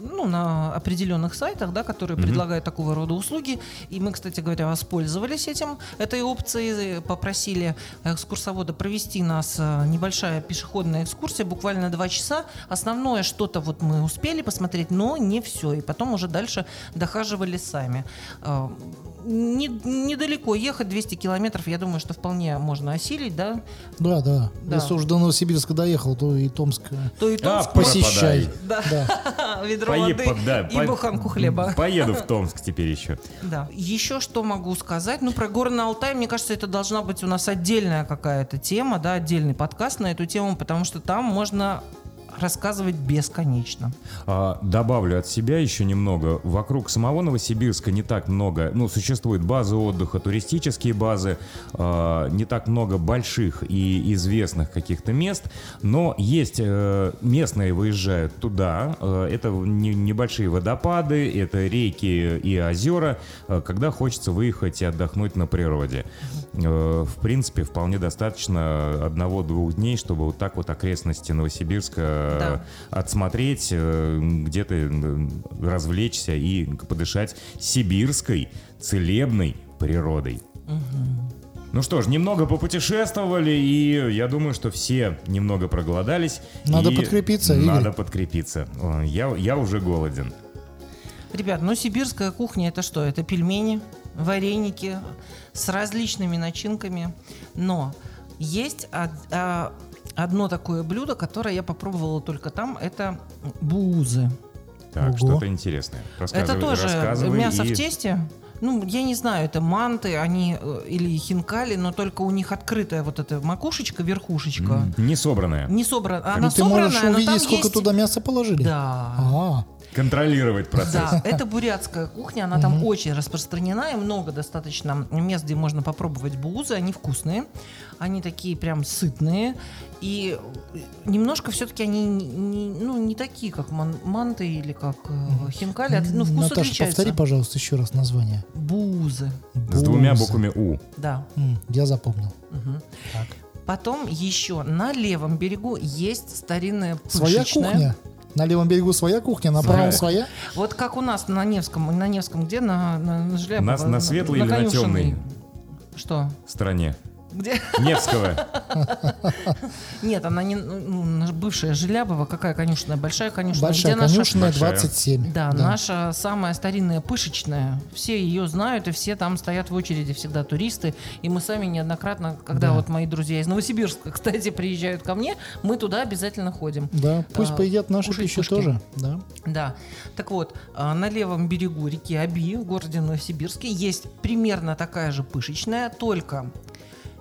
ну, на определенных сайтах, да, которые Мгм. предлагают такого рода услуги. И мы, кстати говоря, воспользовались этим, этой опцией, попросили экскурсовода провести нас э, небольшая пешеходная экскурсия, буквально два часа. Основное что-то вот мы успели посмотреть, но не все. И потом уже дальше дохаживали сами. Не- недалеко ехать, 200 километров, я думаю, что вполне можно осилить, да? Да, да. Да. Если уж до Новосибирска доехал, то и Томск э, То и А, Томск, посещай. да, Да. ведро Пое- воды да, и по- буханку хлеба. Поеду в Томск теперь еще. Да. Еще что могу сказать? Ну, про горы на Алтай, мне кажется, это должна быть у нас отдельная какая-то тема, да, отдельный подкаст на эту тему, потому что там можно рассказывать бесконечно. А, добавлю от себя еще немного. Вокруг самого Новосибирска не так много, ну, существует базы отдыха, туристические базы, а, не так много больших и известных каких-то мест, но есть э, местные выезжают туда, э, это не- небольшие водопады, это реки и озера, э, когда хочется выехать и отдохнуть на природе. Э, в принципе, вполне достаточно одного-двух дней, чтобы вот так вот окрестности Новосибирска Да. отсмотреть, э, где-то э, развлечься и подышать сибирской целебной природой. Ну что ж, немного попутешествовали, и я думаю, что все немного проголодались. Надо и подкрепиться, Игорь. Надо подкрепиться. Я, я уже голоден. Ребят, ну сибирская кухня это что? Это пельмени, вареники с различными начинками. Но есть од- а, одно такое блюдо, которое я попробовала только там, это бузы. Так, Ого. что-то интересное. Это тоже рассказывай мясо и- в тесте, ну, я не знаю, это манты, они э, или хинкали, но только у них открытая вот эта макушечка, верхушечка. Не собранная. Не собрана. И Она ты можешь собранная, но там увидеть, сколько есть... туда мяса положили? Да. А, Контролировать процесс. Да, это бурятская кухня, она там очень распространена, и много достаточно мест, где можно попробовать бузы, они вкусные, они такие прям сытные, и немножко все-таки они не, ну, не такие, как ман- манты или как э, хинкали, от- ну, вкус Наташа, отличается. повтори, пожалуйста, еще раз название. Бузы, С двумя Бузы. буквами У. да. М, Я запомнил. Мгм. Так. Потом еще на левом берегу есть старинная Своя пышечная. кухня. На левом берегу своя кухня, на правом своя. Вот как у нас на Невском, на Невском где? На, на, на Желябова? На- на светлой или на Конюшенной. темной? Что? стране. Где? Невского. Нет, она не ну, наша бывшая Желябова, какая конюшная, большая конюшная. Большая где наша- конюшная, Большая. 27. Да, наша самая старинная пышечная. Все ее знают, и все там стоят в очереди всегда туристы. И мы сами неоднократно, когда Да. вот мои друзья из Новосибирска, кстати, приезжают ко мне, мы туда обязательно ходим. Да, пусть А, поедят нашу пищу пушки. тоже. Да. Да. Так вот, а, на левом берегу реки Аби, в городе Новосибирске, есть примерно такая же пышечная, только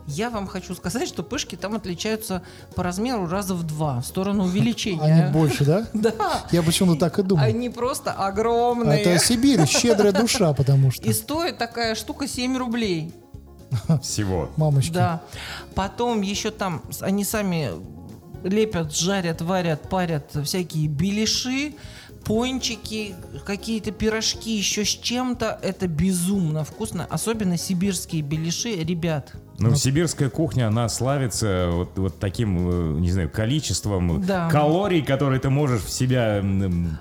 я вам хочу сказать, что пышки там отличаются по размеру раза в два, в сторону увеличения. Они больше, да? Да. Я почему-то так и думал. Они просто огромные. Это Сибирь, щедрая душа, потому что. И стоит такая штука 7 рублей. Всего. Мамочки. Да. Потом еще там они сами лепят, жарят, варят, парят всякие беляши, пончики, какие-то пирожки еще с чем-то. Это безумно вкусно. Особенно сибирские беляши. Ребят, Ну, сибирская кухня, она славится вот, вот таким, э, не знаю, количеством Да. калорий, которые ты можешь в себя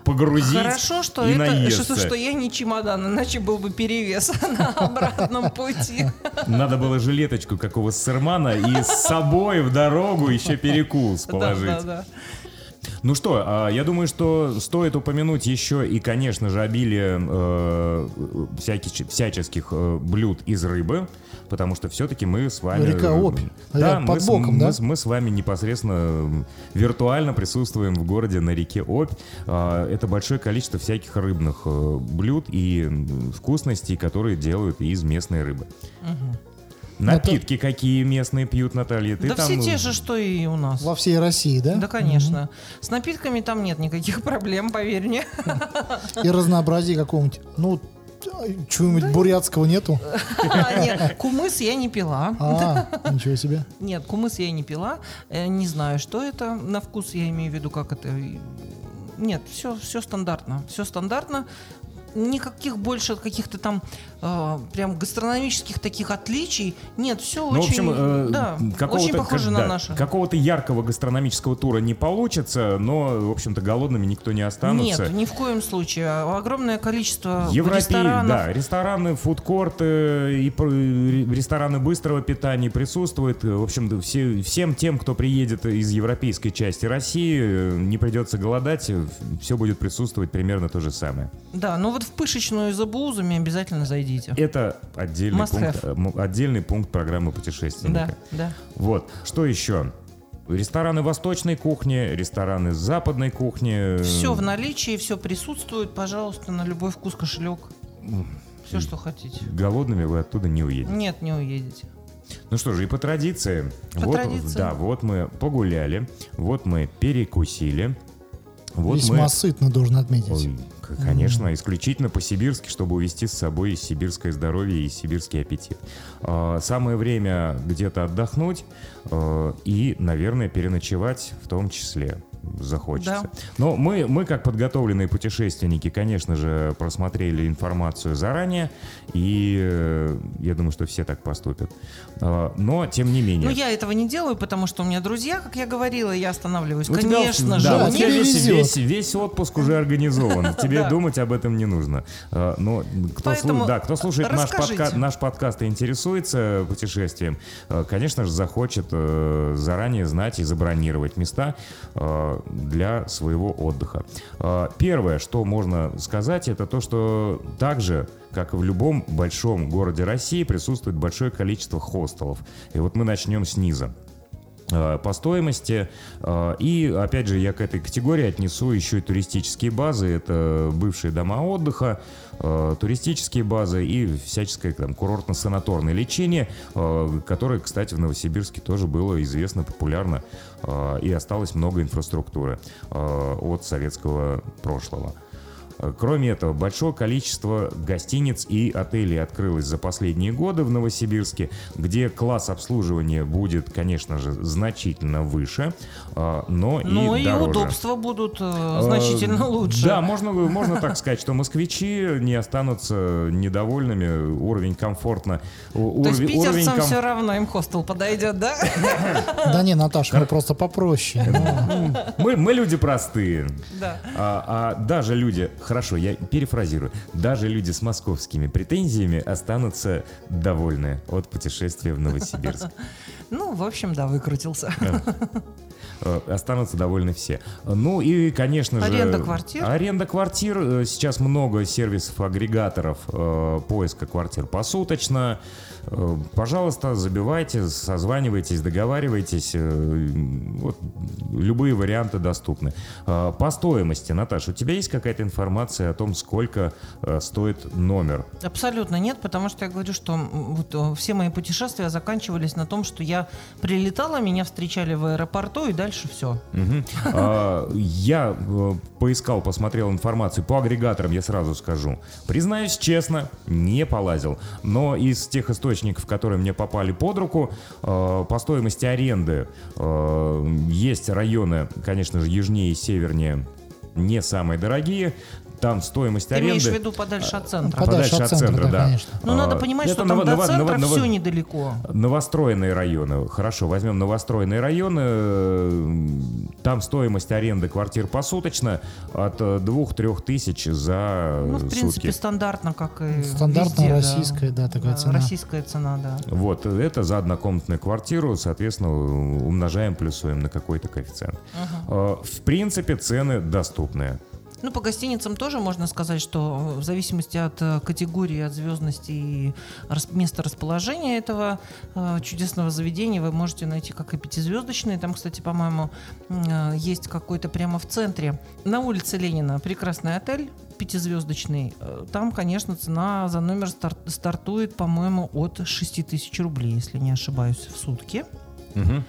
погрузить хорошо, что и это, наесться. что, что я не чемодан, иначе был бы перевес на обратном пути. Надо было жилеточку какого сырмана и с собой в дорогу еще перекус Да, положить. да, да. Ну что, а, я думаю, что стоит упомянуть еще и, конечно же, обилие э, всяких, всяческих э, блюд из рыбы, потому что все-таки мы с вами... Река Обь. Да, мы, под с- боком, мы да? с- мы с вами непосредственно виртуально присутствуем в городе на реке Обь. А, Это большое количество всяких рыбных э, блюд и вкусностей, которые делают из местной рыбы. Напитки какие местные пьют, Наталья? Ты да там, все те э, же, что и у нас. Во всей России, да? Да, конечно. С напитками там нет никаких проблем, поверь мне. И разнообразие какого-нибудь. Ну, чего-нибудь бурятского нету? А, Нет, кумыс я не пила. А, ничего себе. Нет, кумыс я не пила. Э, Не знаю, что это на вкус, я имею в виду, как это. Нет, все, все стандартно. Все стандартно. Никаких больше каких-то там э, прям гастрономических таких отличий. Нет, все Ну, очень, в общем, э, да, очень похоже как- на да, наше. Какого-то яркого гастрономического тура не получится, но, в общем-то, голодными никто не останутся. Нет, ни в коем случае. Огромное количество Европей, ресторанов. да, рестораны, фудкорты и пр- ре- рестораны быстрого питания присутствуют. В общем, все, всем тем, кто приедет из европейской части России, э, не придется голодать, все будет присутствовать примерно то же самое. Да, ну вот в пышечную за бузами обязательно зайдите. Это отдельный Must пункт, have. э, отдельный пункт программы путешественника. Да, да. Вот. Что еще? Рестораны восточной кухни, рестораны западной кухни. Все в наличии, все присутствует, пожалуйста, на любой вкус кошелек. Все, что хотите. Голодными вы оттуда не уедете. Нет, не уедете. Ну что же, и по традиции. По вот, традиции. Да, вот мы погуляли, вот мы перекусили. Вот Весьма мы... сытно, должен отметить. Ой, конечно, исключительно по-сибирски, чтобы увести с собой сибирское здоровье и сибирский аппетит. А, Самое время где-то отдохнуть э, и, наверное, переночевать в том числе захочется. Да. Но мы, мы, как подготовленные путешественники, конечно же, просмотрели информацию заранее, и э, я думаю, что все так поступят. А, Но, тем не менее... Ну, я этого не делаю, потому что у меня друзья, как я говорила, я останавливаюсь. У тебя- Конечно же. да, у тебя весь, весь, весь отпуск уже организован. Тебе думать об этом не нужно. А, Но кто, слу- Поэтому да, кто слушает наш, подка- наш подкаст и интересуется путешествием, а, конечно же, захочет э, заранее знать и забронировать места для своего отдыха. А, Первое, что можно сказать, это то, что также как и в любом большом городе России, присутствует большое количество хостелов. И вот мы начнем снизу. э, по стоимости. Э, И, опять же, я к этой категории отнесу еще и туристические базы. Это бывшие дома отдыха, э, туристические базы и всяческое там, курортно-санаторное лечение, э, которое, кстати, в Новосибирске тоже было известно, популярно. э, И осталось много инфраструктуры от советского прошлого. Э, Кроме этого, большое количество гостиниц и отелей открылось за последние годы в Новосибирске, где класс обслуживания будет, конечно же, значительно выше, э, но Ну и и дороже. удобства будут э, значительно лучше. Да, можно, можно так сказать, что москвичи не останутся недовольными. Уровень комфортно. у- То есть питерцам ком- все равно им хостел подойдет, да? Да не, Наташа, мы просто попроще. Ну, мы, мы люди простые. Да. А, а даже люди, хорошо, я перефразирую, даже люди с московскими претензиями останутся довольны от путешествия в Новосибирск. Ну, в общем, да, выкрутился. Э, Останутся довольны все. Ну и, конечно же... Аренда квартир. Аренда квартир. Э, Сейчас много сервисов-агрегаторов э, поиска квартир посуточно. Пожалуйста, забивайте, созванивайтесь, договаривайтесь. Вот, любые варианты доступны. По стоимости, Наташа, у тебя есть какая-то информация о том, сколько стоит номер? Абсолютно нет, потому что я говорю, что вот все мои путешествия заканчивались на том, что я прилетала, меня встречали в аэропорту и дальше все. А, Я э, поискал, посмотрел информацию по агрегаторам, я сразу скажу. Признаюсь честно, не полазил. Но из тех источников, которые мне попали под руку, э, по стоимости аренды э, есть районы, конечно же, южнее и севернее, не самые дорогие. Там стоимость Ты аренды... имеешь в виду подальше от центра? Подальше от центра, да, конечно. Ну, А, надо понимать, это что там ново- до центра ново- все ново- недалеко. Новостроенные районы. Хорошо, возьмем новостроенные районы. Э, Там стоимость аренды квартир посуточно от 2-3 тысяч за Ну, в принципе, стандартно, как и Стандартная российская, да, такая Да, цена. Российская цена, да. Вот, это за однокомнатную квартиру, соответственно, умножаем, плюсуем на какой-то коэффициент. Э, В принципе, цены доступные. Ну, по гостиницам тоже можно сказать, что в зависимости от э, категории, от звездности и места расположения этого э, чудесного заведения вы можете найти как и пятизвездочные. Там, кстати, по-моему, э, есть какой-то прямо в центре. На улице Ленина прекрасный отель пятизвездочный. Э, Там, конечно, цена за номер стар- стартует, по-моему, от 6 тысяч рублей, если не ошибаюсь, в сутки.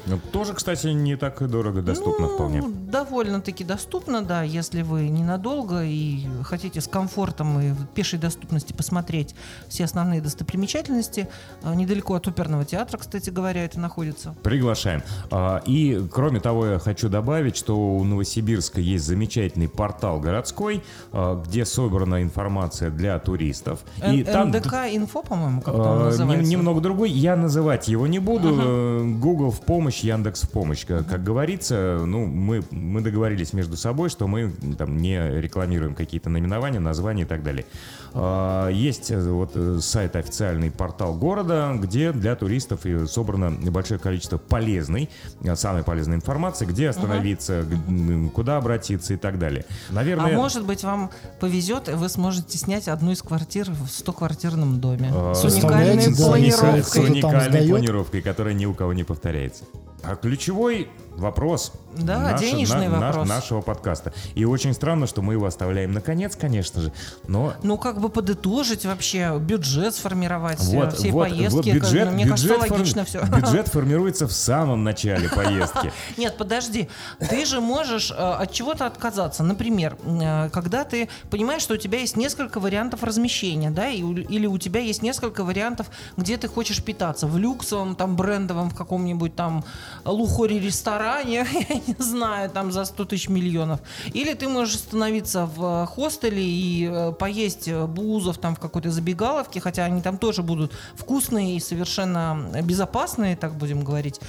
Ну, Тоже, кстати, не так дорого, доступно Ну, вполне. Довольно-таки доступно, да, если вы ненадолго и хотите с комфортом и в пешей доступности посмотреть все основные достопримечательности. А, Недалеко от оперного театра, кстати говоря, это находится. Приглашаем. А, И, кроме того, я хочу добавить, что у Новосибирска есть замечательный портал городской, а, где собрана информация для туристов. И там НДК Инфо, по-моему, как а, он называется. немного другой. Я называть его не буду. Э, Google в помощь, Яндекс в помощь. Как, как говорится, ну, мы, мы договорились между собой, что мы там не рекламируем какие-то наименования, названия и так далее. А, Есть э, вот э, сайт официальный портал города, где для туристов собрано большое количество полезной, э, самой полезной информации, где остановиться, м, куда обратиться и так далее. А Наверное, может быть, вам повезет, и вы сможете снять одну из квартир в 100-квартирном доме. А, С уникальной с с планировкой. Там уникальной планировкой, которая ни у кого не повторяется. А ключевой вопрос, Да, денежный вопрос. нашего подкаста. И очень странно, что мы его оставляем наконец, конечно же, но Ну, как бы подытожить вообще, бюджет сформировать, э, вот, все вот, поездки. вот как- бюджет, ну, мне кажется, бюджет, фор- логично все. бюджет формируется в самом начале поездки. Нет, подожди. Ты же можешь э, от чего-то отказаться. Например, э, когда ты понимаешь, что у тебя есть несколько вариантов размещения, да, или у тебя есть несколько вариантов, где ты хочешь питаться. В люксовом, там, брендовом, в каком-нибудь там лухоре ресторане, я не знаю, там за 100 тысяч миллионов. Или ты можешь остановиться в э, хостеле и э, поесть э, бузов там в какой-то забегаловке, хотя они там тоже будут вкусные и совершенно безопасные, так будем говорить.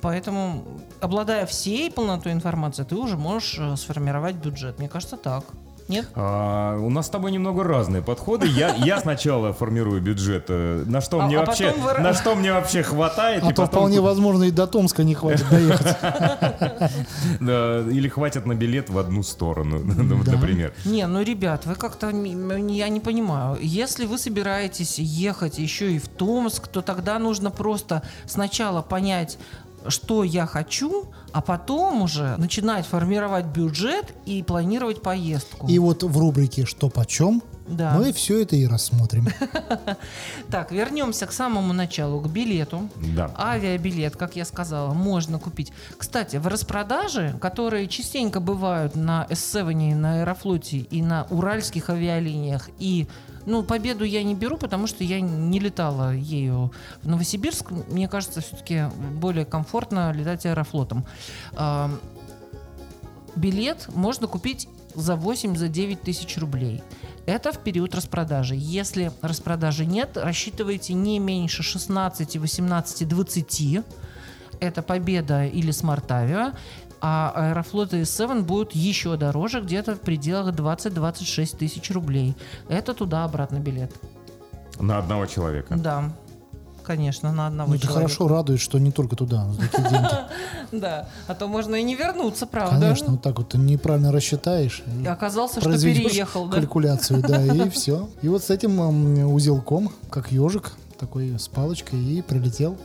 Поэтому, обладая всей полнотой информации, ты уже можешь сформировать бюджет. Мне кажется, так. Нет? А, у нас с тобой немного разные подходы. Я, я сначала формирую бюджет, э, на что А- мне а вообще, вы- на что мне вообще хватает, А и то потом вполне возможно и до Томска не хватит доехать. Да, или хватит на билет в одну сторону, ну, например. Не, ну, ребят, вы как-то, я не понимаю, если вы собираетесь ехать еще и в Томск, то тогда нужно просто сначала понять, что я хочу, а потом уже начинать формировать бюджет и планировать поездку. И вот в рубрике «Что почем?» Да. мы все это и рассмотрим. Так, вернемся к самому началу, к билету. Да. Авиабилет, как я сказала, можно купить. Кстати, в распродаже, которые частенько бывают на S7, на Аэрофлоте и на уральских авиалиниях, и ну, Победу я не беру, потому что я не летала ею в Новосибирск. Мне кажется, все-таки более комфортно летать аэрофлотом. А, билет можно купить за 8 за 9 тысяч рублей. Это в период распродажи. Если распродажи нет, рассчитывайте не меньше 16, 18, 20. Это Победа или Smartavia. А Аэрофлот и S7 будут еще дороже, где-то в пределах 20-26 тысяч рублей. Это туда-обратно билет. На одного человека. Да, конечно, на одного Ну, человека. хорошо радует, что не только туда. Да, а то можно и не вернуться, правда. Конечно, вот так вот ты неправильно рассчитаешь. И оказался, что переехал, да? калькуляцию, да, и все. И вот с этим узелком, как ежик, такой с палочкой, и прилетел.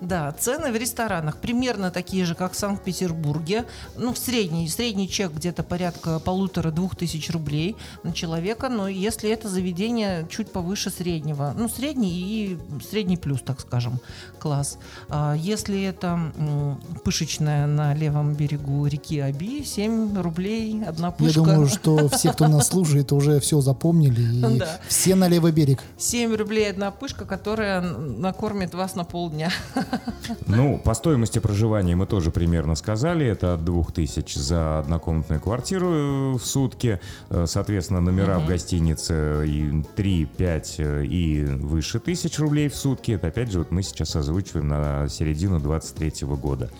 Да, цены в ресторанах примерно такие же, как в Санкт-Петербурге. Ну, в средний, средний чек где-то порядка полутора-двух тысяч рублей на человека, но если это заведение чуть повыше среднего, ну, средний и средний плюс, так скажем, класс. А если это пышечная на левом берегу реки Аби, 7 рублей, одна пышка. Я думаю, что все, кто нас слушает, уже все запомнили. И Да. все на левый берег. 7 рублей одна пышка, которая накормит вас на полдня. Ну, по стоимости проживания мы тоже примерно сказали. Это от 2000 за однокомнатную квартиру э, в сутки. Э, Соответственно, номера в гостинице и 3, 5 э, и выше тысяч рублей в сутки. Это опять же вот мы сейчас озвучиваем на середину 23 года.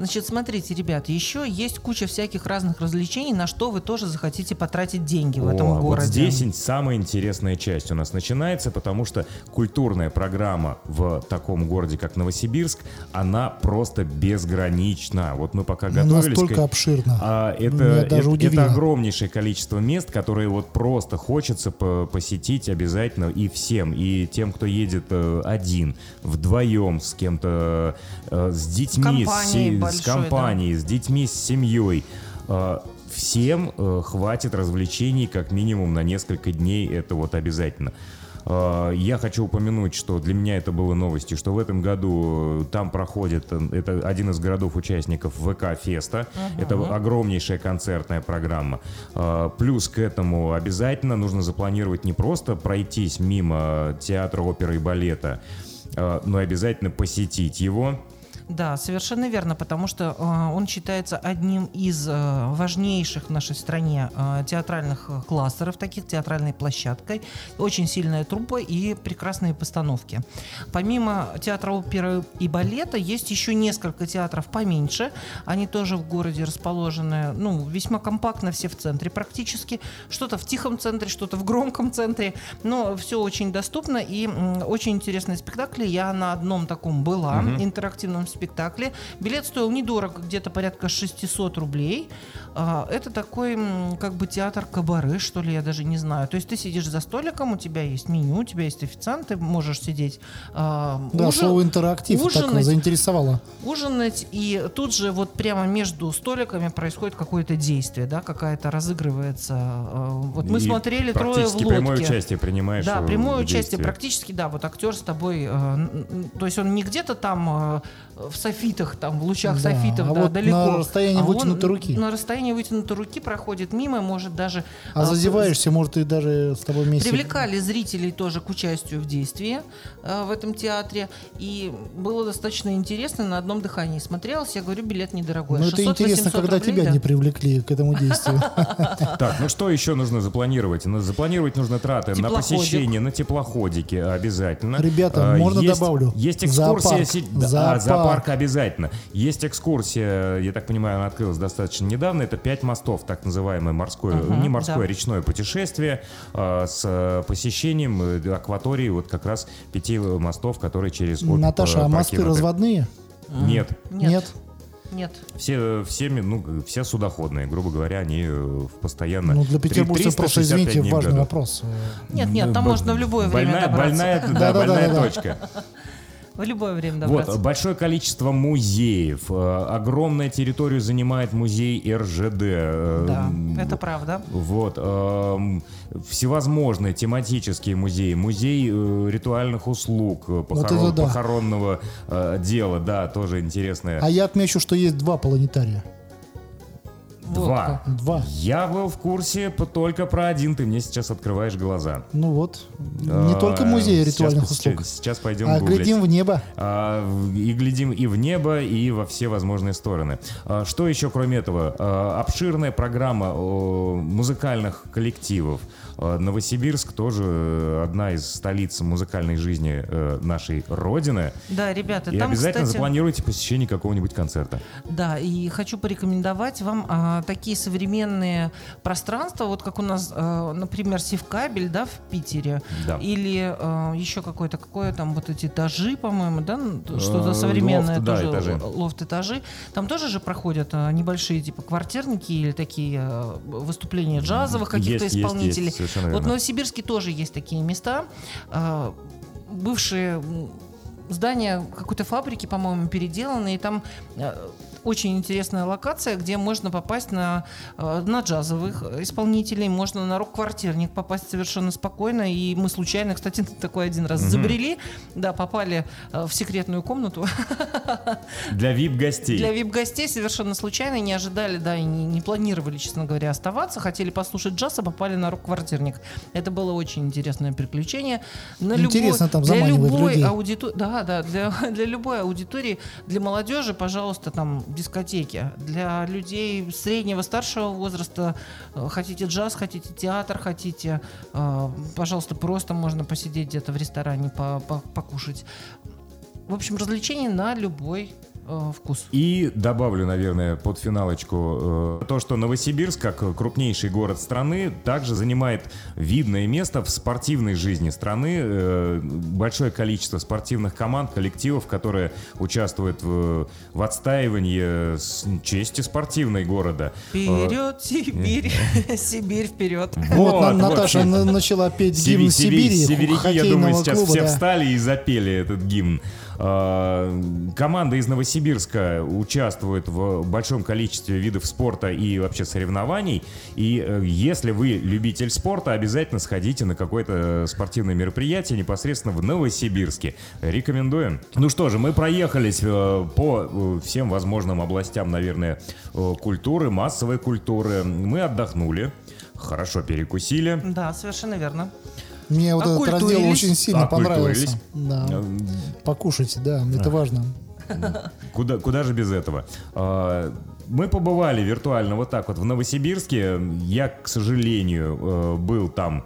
Значит, смотрите, ребят, еще есть куча всяких разных развлечений, на что вы тоже захотите потратить деньги в этом О, городе. Вот здесь самая интересная часть у нас начинается, потому что культурная программа в таком городе, как Новосибирск, она просто безгранична. Вот мы пока готовились... Настолько к- обширно. А это, Меня даже это, удивило. это огромнейшее количество мест, которые вот просто хочется по- посетить обязательно и всем, и тем, кто едет э, один, вдвоем с кем-то, э, с детьми, компанией се- с большой, компанией, с детьми, с семьей. Э, всем э, хватит развлечений как минимум на несколько дней, это вот обязательно. Э, Я хочу упомянуть, что для меня это было новостью, что в этом году э, там проходит, э, это один из городов-участников ВК Феста, это огромнейшая концертная программа. Э, Плюс к этому обязательно нужно запланировать не просто пройтись мимо театра оперы и балета, но и обязательно посетить его. Да, совершенно верно, потому что э, он считается одним из э, важнейших в нашей стране э, театральных кластеров, таких театральной площадкой. Очень сильная труппа и прекрасные постановки. Помимо театра оперы и балета, есть еще несколько театров поменьше. Они тоже в городе расположены, ну, весьма компактно, все в центре практически. Что-то в тихом центре, что-то в громком центре. Но все очень доступно и очень интересные спектакли. Я на одном таком была, интерактивном спектакле. Билет стоил недорого, где-то порядка 600 рублей. А, Это такой, как бы театр кабары, что ли, я даже не знаю. То есть ты сидишь за столиком, у тебя есть меню, у тебя есть официант, ты можешь сидеть а, Да, ужин- слово интерактив так ужинать, заинтересовало. ужинать, и тут же вот прямо между столиками происходит какое-то действие, да, какая-то разыгрывается. э, Вот мы И смотрели трое в лодке. прямое участие принимаешь. Да, прямое в участие, практически, да, вот актер с тобой, э, то есть он не где-то там э, в софитах, там в лучах Да, софитов, а да, вот далеко. на расстоянии А вытянутой руки. На расстоянии вытянутой руки проходит мимо, может даже... А э, зазеваешься, может, и даже с тобой вместе... Привлекали зрителей тоже к участию в действии э, в этом театре. И было достаточно интересно, на одном дыхании смотрелось. Я говорю, билет недорогой. Ну, это 600-800 интересно, когда рублей, тебя да. не привлекли к этому действию. Так, ну что еще нужно запланировать? Запланировать нужно траты на посещение, на теплоходике обязательно. Ребята, А, можно добавлю? Есть экскурсия... А, зоопарк обязательно. Есть экскурсия, я так понимаю, она открылась достаточно недавно. Это пять мостов, так называемое морское, Мгм, не морское, да. а речное путешествие а, с э, посещением э, акватории вот как раз пяти мостов, которые через Обь, Наташа, э, а мосты прокинуты. разводные? Нет. Нет. Нет. Все, всеми, ну, все судоходные, грубо говоря, они э, в постоянно... Ну, для петербуржцев просто, 365 извините, важный году. вопрос. Э, Нет, нет, там Ну, можно в любое время больная, добраться. больная, да, больная точка. В любое время Вот, добраться. большое количество музеев. э, Огромная территорию занимает музей РЖД. э, Да, это правда. Вот. эм, всевозможные тематические музеи. Музей э, ритуальных услуг, э, Вот это похорон- да. похоронного э, дела. Да, тоже интересное. А я отмечу, что есть два планетария. Вот Два. как. Два. Я был в курсе только про один. Ты мне сейчас открываешь глаза. Ну вот. Не А, только музей сейчас ритуальных пос- услуг. Сейчас пойдем А гуглить. глядим в небо. А, и глядим и в небо, и во все возможные стороны. А, Что еще, кроме этого? А, Обширная программа музыкальных коллективов. А, Новосибирск тоже э, одна из столиц музыкальной жизни э, нашей Родины. Да, ребята, И там, обязательно кстати, запланируйте посещение какого-нибудь концерта. Да, и хочу порекомендовать вам а, такие современные пространства, вот как у нас, а, например, Севкабель, да, в Питере, Да. или а, еще какое-то, какое там вот эти этажи, по-моему, да, Э, что-то современное лофт, да, тоже, этажи. л- лофт-этажи. Там тоже же проходят небольшие типа квартирники или такие выступления джазовых каких-то Есть, есть, исполнителей. есть, совершенно Вот в верно. Новосибирске тоже есть такие места. А, Бывшие здания какой-то фабрики, по-моему, переделаны, и там э, очень интересная локация, где можно попасть на, э, на джазовых исполнителей, можно на рок-квартирник попасть совершенно спокойно. И мы случайно, кстати, такой один раз забрели, да, попали э, в секретную комнату Для VIP-гостей. для вип-гостей совершенно случайно, не ожидали, да, и не, не планировали, честно говоря, оставаться, хотели послушать джаз, а попали на рок-квартирник. Это было очень интересное приключение. На Интересно, там для любой людей. аудитор- Да, да, для, для любой аудитории, для молодежи, пожалуйста, там дискотеки. Для людей среднего, старшего возраста, э, хотите джаз, хотите театр, хотите, э, пожалуйста, просто можно посидеть где-то в ресторане, по- по- покушать. В общем, развлечения на любой э, вкус. И добавлю, наверное, под финалочку э, то, что Новосибирск, как крупнейший город страны, также занимает видное место в спортивной жизни страны. Э, большое количество спортивных команд, коллективов, которые участвуют в, в отстаивании с- чести спортивной города. Э, Вперед, Сибирь! Сибирь вперед! Вот, на- вот, Наташа начала петь гимн Сибири, Северяки, я думаю, сейчас все встали и запели этот гимн. А, Команда из Новосибирска участвует в большом количестве видов спорта и вообще соревнований. И э, если вы любитель спорта, обязательно сходите на какое-то спортивное мероприятие непосредственно в Новосибирске. Рекомендуем. Ну что же, мы проехались э, по э, всем возможным областям, наверное, э, культуры, массовой культуры. Мы отдохнули. Хорошо перекусили. Да, совершенно верно. Мне вот этот раздел очень сильно Оккультурились. понравился. Да. Э, Покушайте, да, это важно. Куда, куда же без этого? А, Мы побывали виртуально вот так вот в Новосибирске. Я, к сожалению, э, был там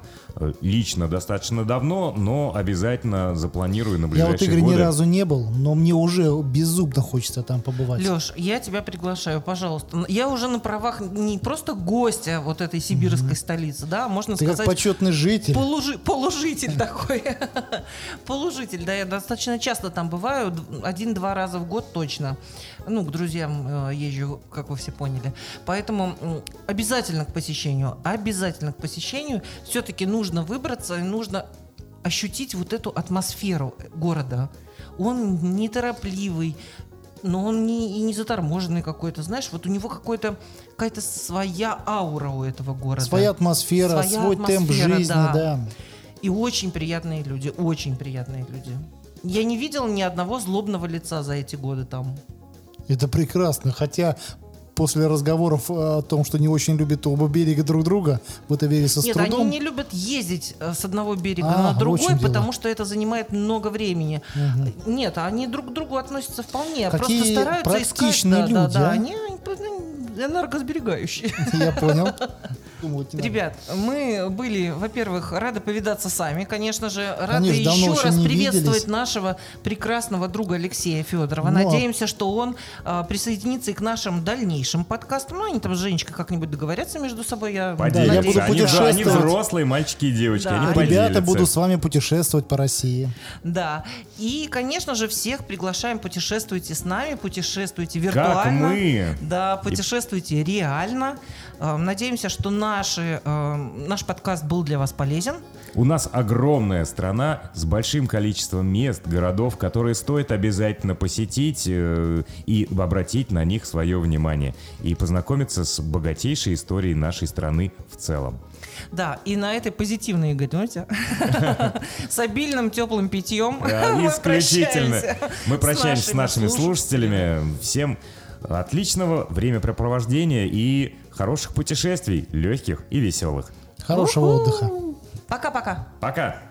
лично достаточно давно, но обязательно запланирую на Я ближайшие вот, Игорь, годы. ни разу не был, но мне уже безумно хочется там побывать. Леш, я тебя приглашаю, пожалуйста. Я уже на правах не просто гостя вот этой сибирской столицы, да, можно Ты как сказать, почетный житель. Полужи- полужитель такой. полужитель, да, я достаточно часто там бываю, один-два раза в год точно. Ну, к друзьям э, езжу, как вы все поняли. Поэтому обязательно к посещению, обязательно к посещению. Все-таки нужно выбраться и нужно ощутить вот эту атмосферу города. Он неторопливый, но он не, и не заторможенный какой-то. Знаешь, вот у него какой-то, какая-то своя аура у этого города. Своя атмосфера, Своя свой темп атмосфера, жизни, да. да. И очень приятные люди, очень приятные люди. Я не видел ни одного злобного лица за эти годы там. Это прекрасно. Хотя после разговоров э, о том, что не очень любят оба берега друг друга, в это верится с Нет, трудом. они не любят ездить э, с одного берега А, на другой, чем дело. потому что это занимает много времени. Нет, они друг к другу относятся вполне. Какие просто стараются искать. практичные Да, да, люди, да. а? Они энергосберегающие. Я понял. Не надо. Ребят, мы были, во-первых, рады повидаться сами, конечно же, рады Конечно, еще раз приветствовать виделись. нашего прекрасного друга Алексея Федорова. Ну, а- Надеемся, что он а, присоединится и к нашим дальнейшим подкастам. Ну, они там с Женечкой как-нибудь договорятся между собой. Я Поделятся. я буду они, взро- они путешествовать. взрослые мальчики и девочки, Да. они Ребята, поделятся. буду с вами путешествовать по России. Да. И, конечно же, всех приглашаем, путешествуйте с нами, путешествуйте Как виртуально. мы. Да, путешествуйте реально. Э, Надеемся, что наши, э, наш подкаст был для вас полезен. У нас огромная страна с большим количеством мест, городов, которые стоит обязательно посетить э, и обратить на них свое внимание. И познакомиться с богатейшей историей нашей страны в целом. Да, и на этой позитивной ноте, с обильным теплым питьем мы исключительно. Мы прощаемся с нашими слушателями. слушателями. Всем отличного времяпрепровождения и хороших путешествий, легких и веселых. Хорошего отдыха. Пока-пока. Пока!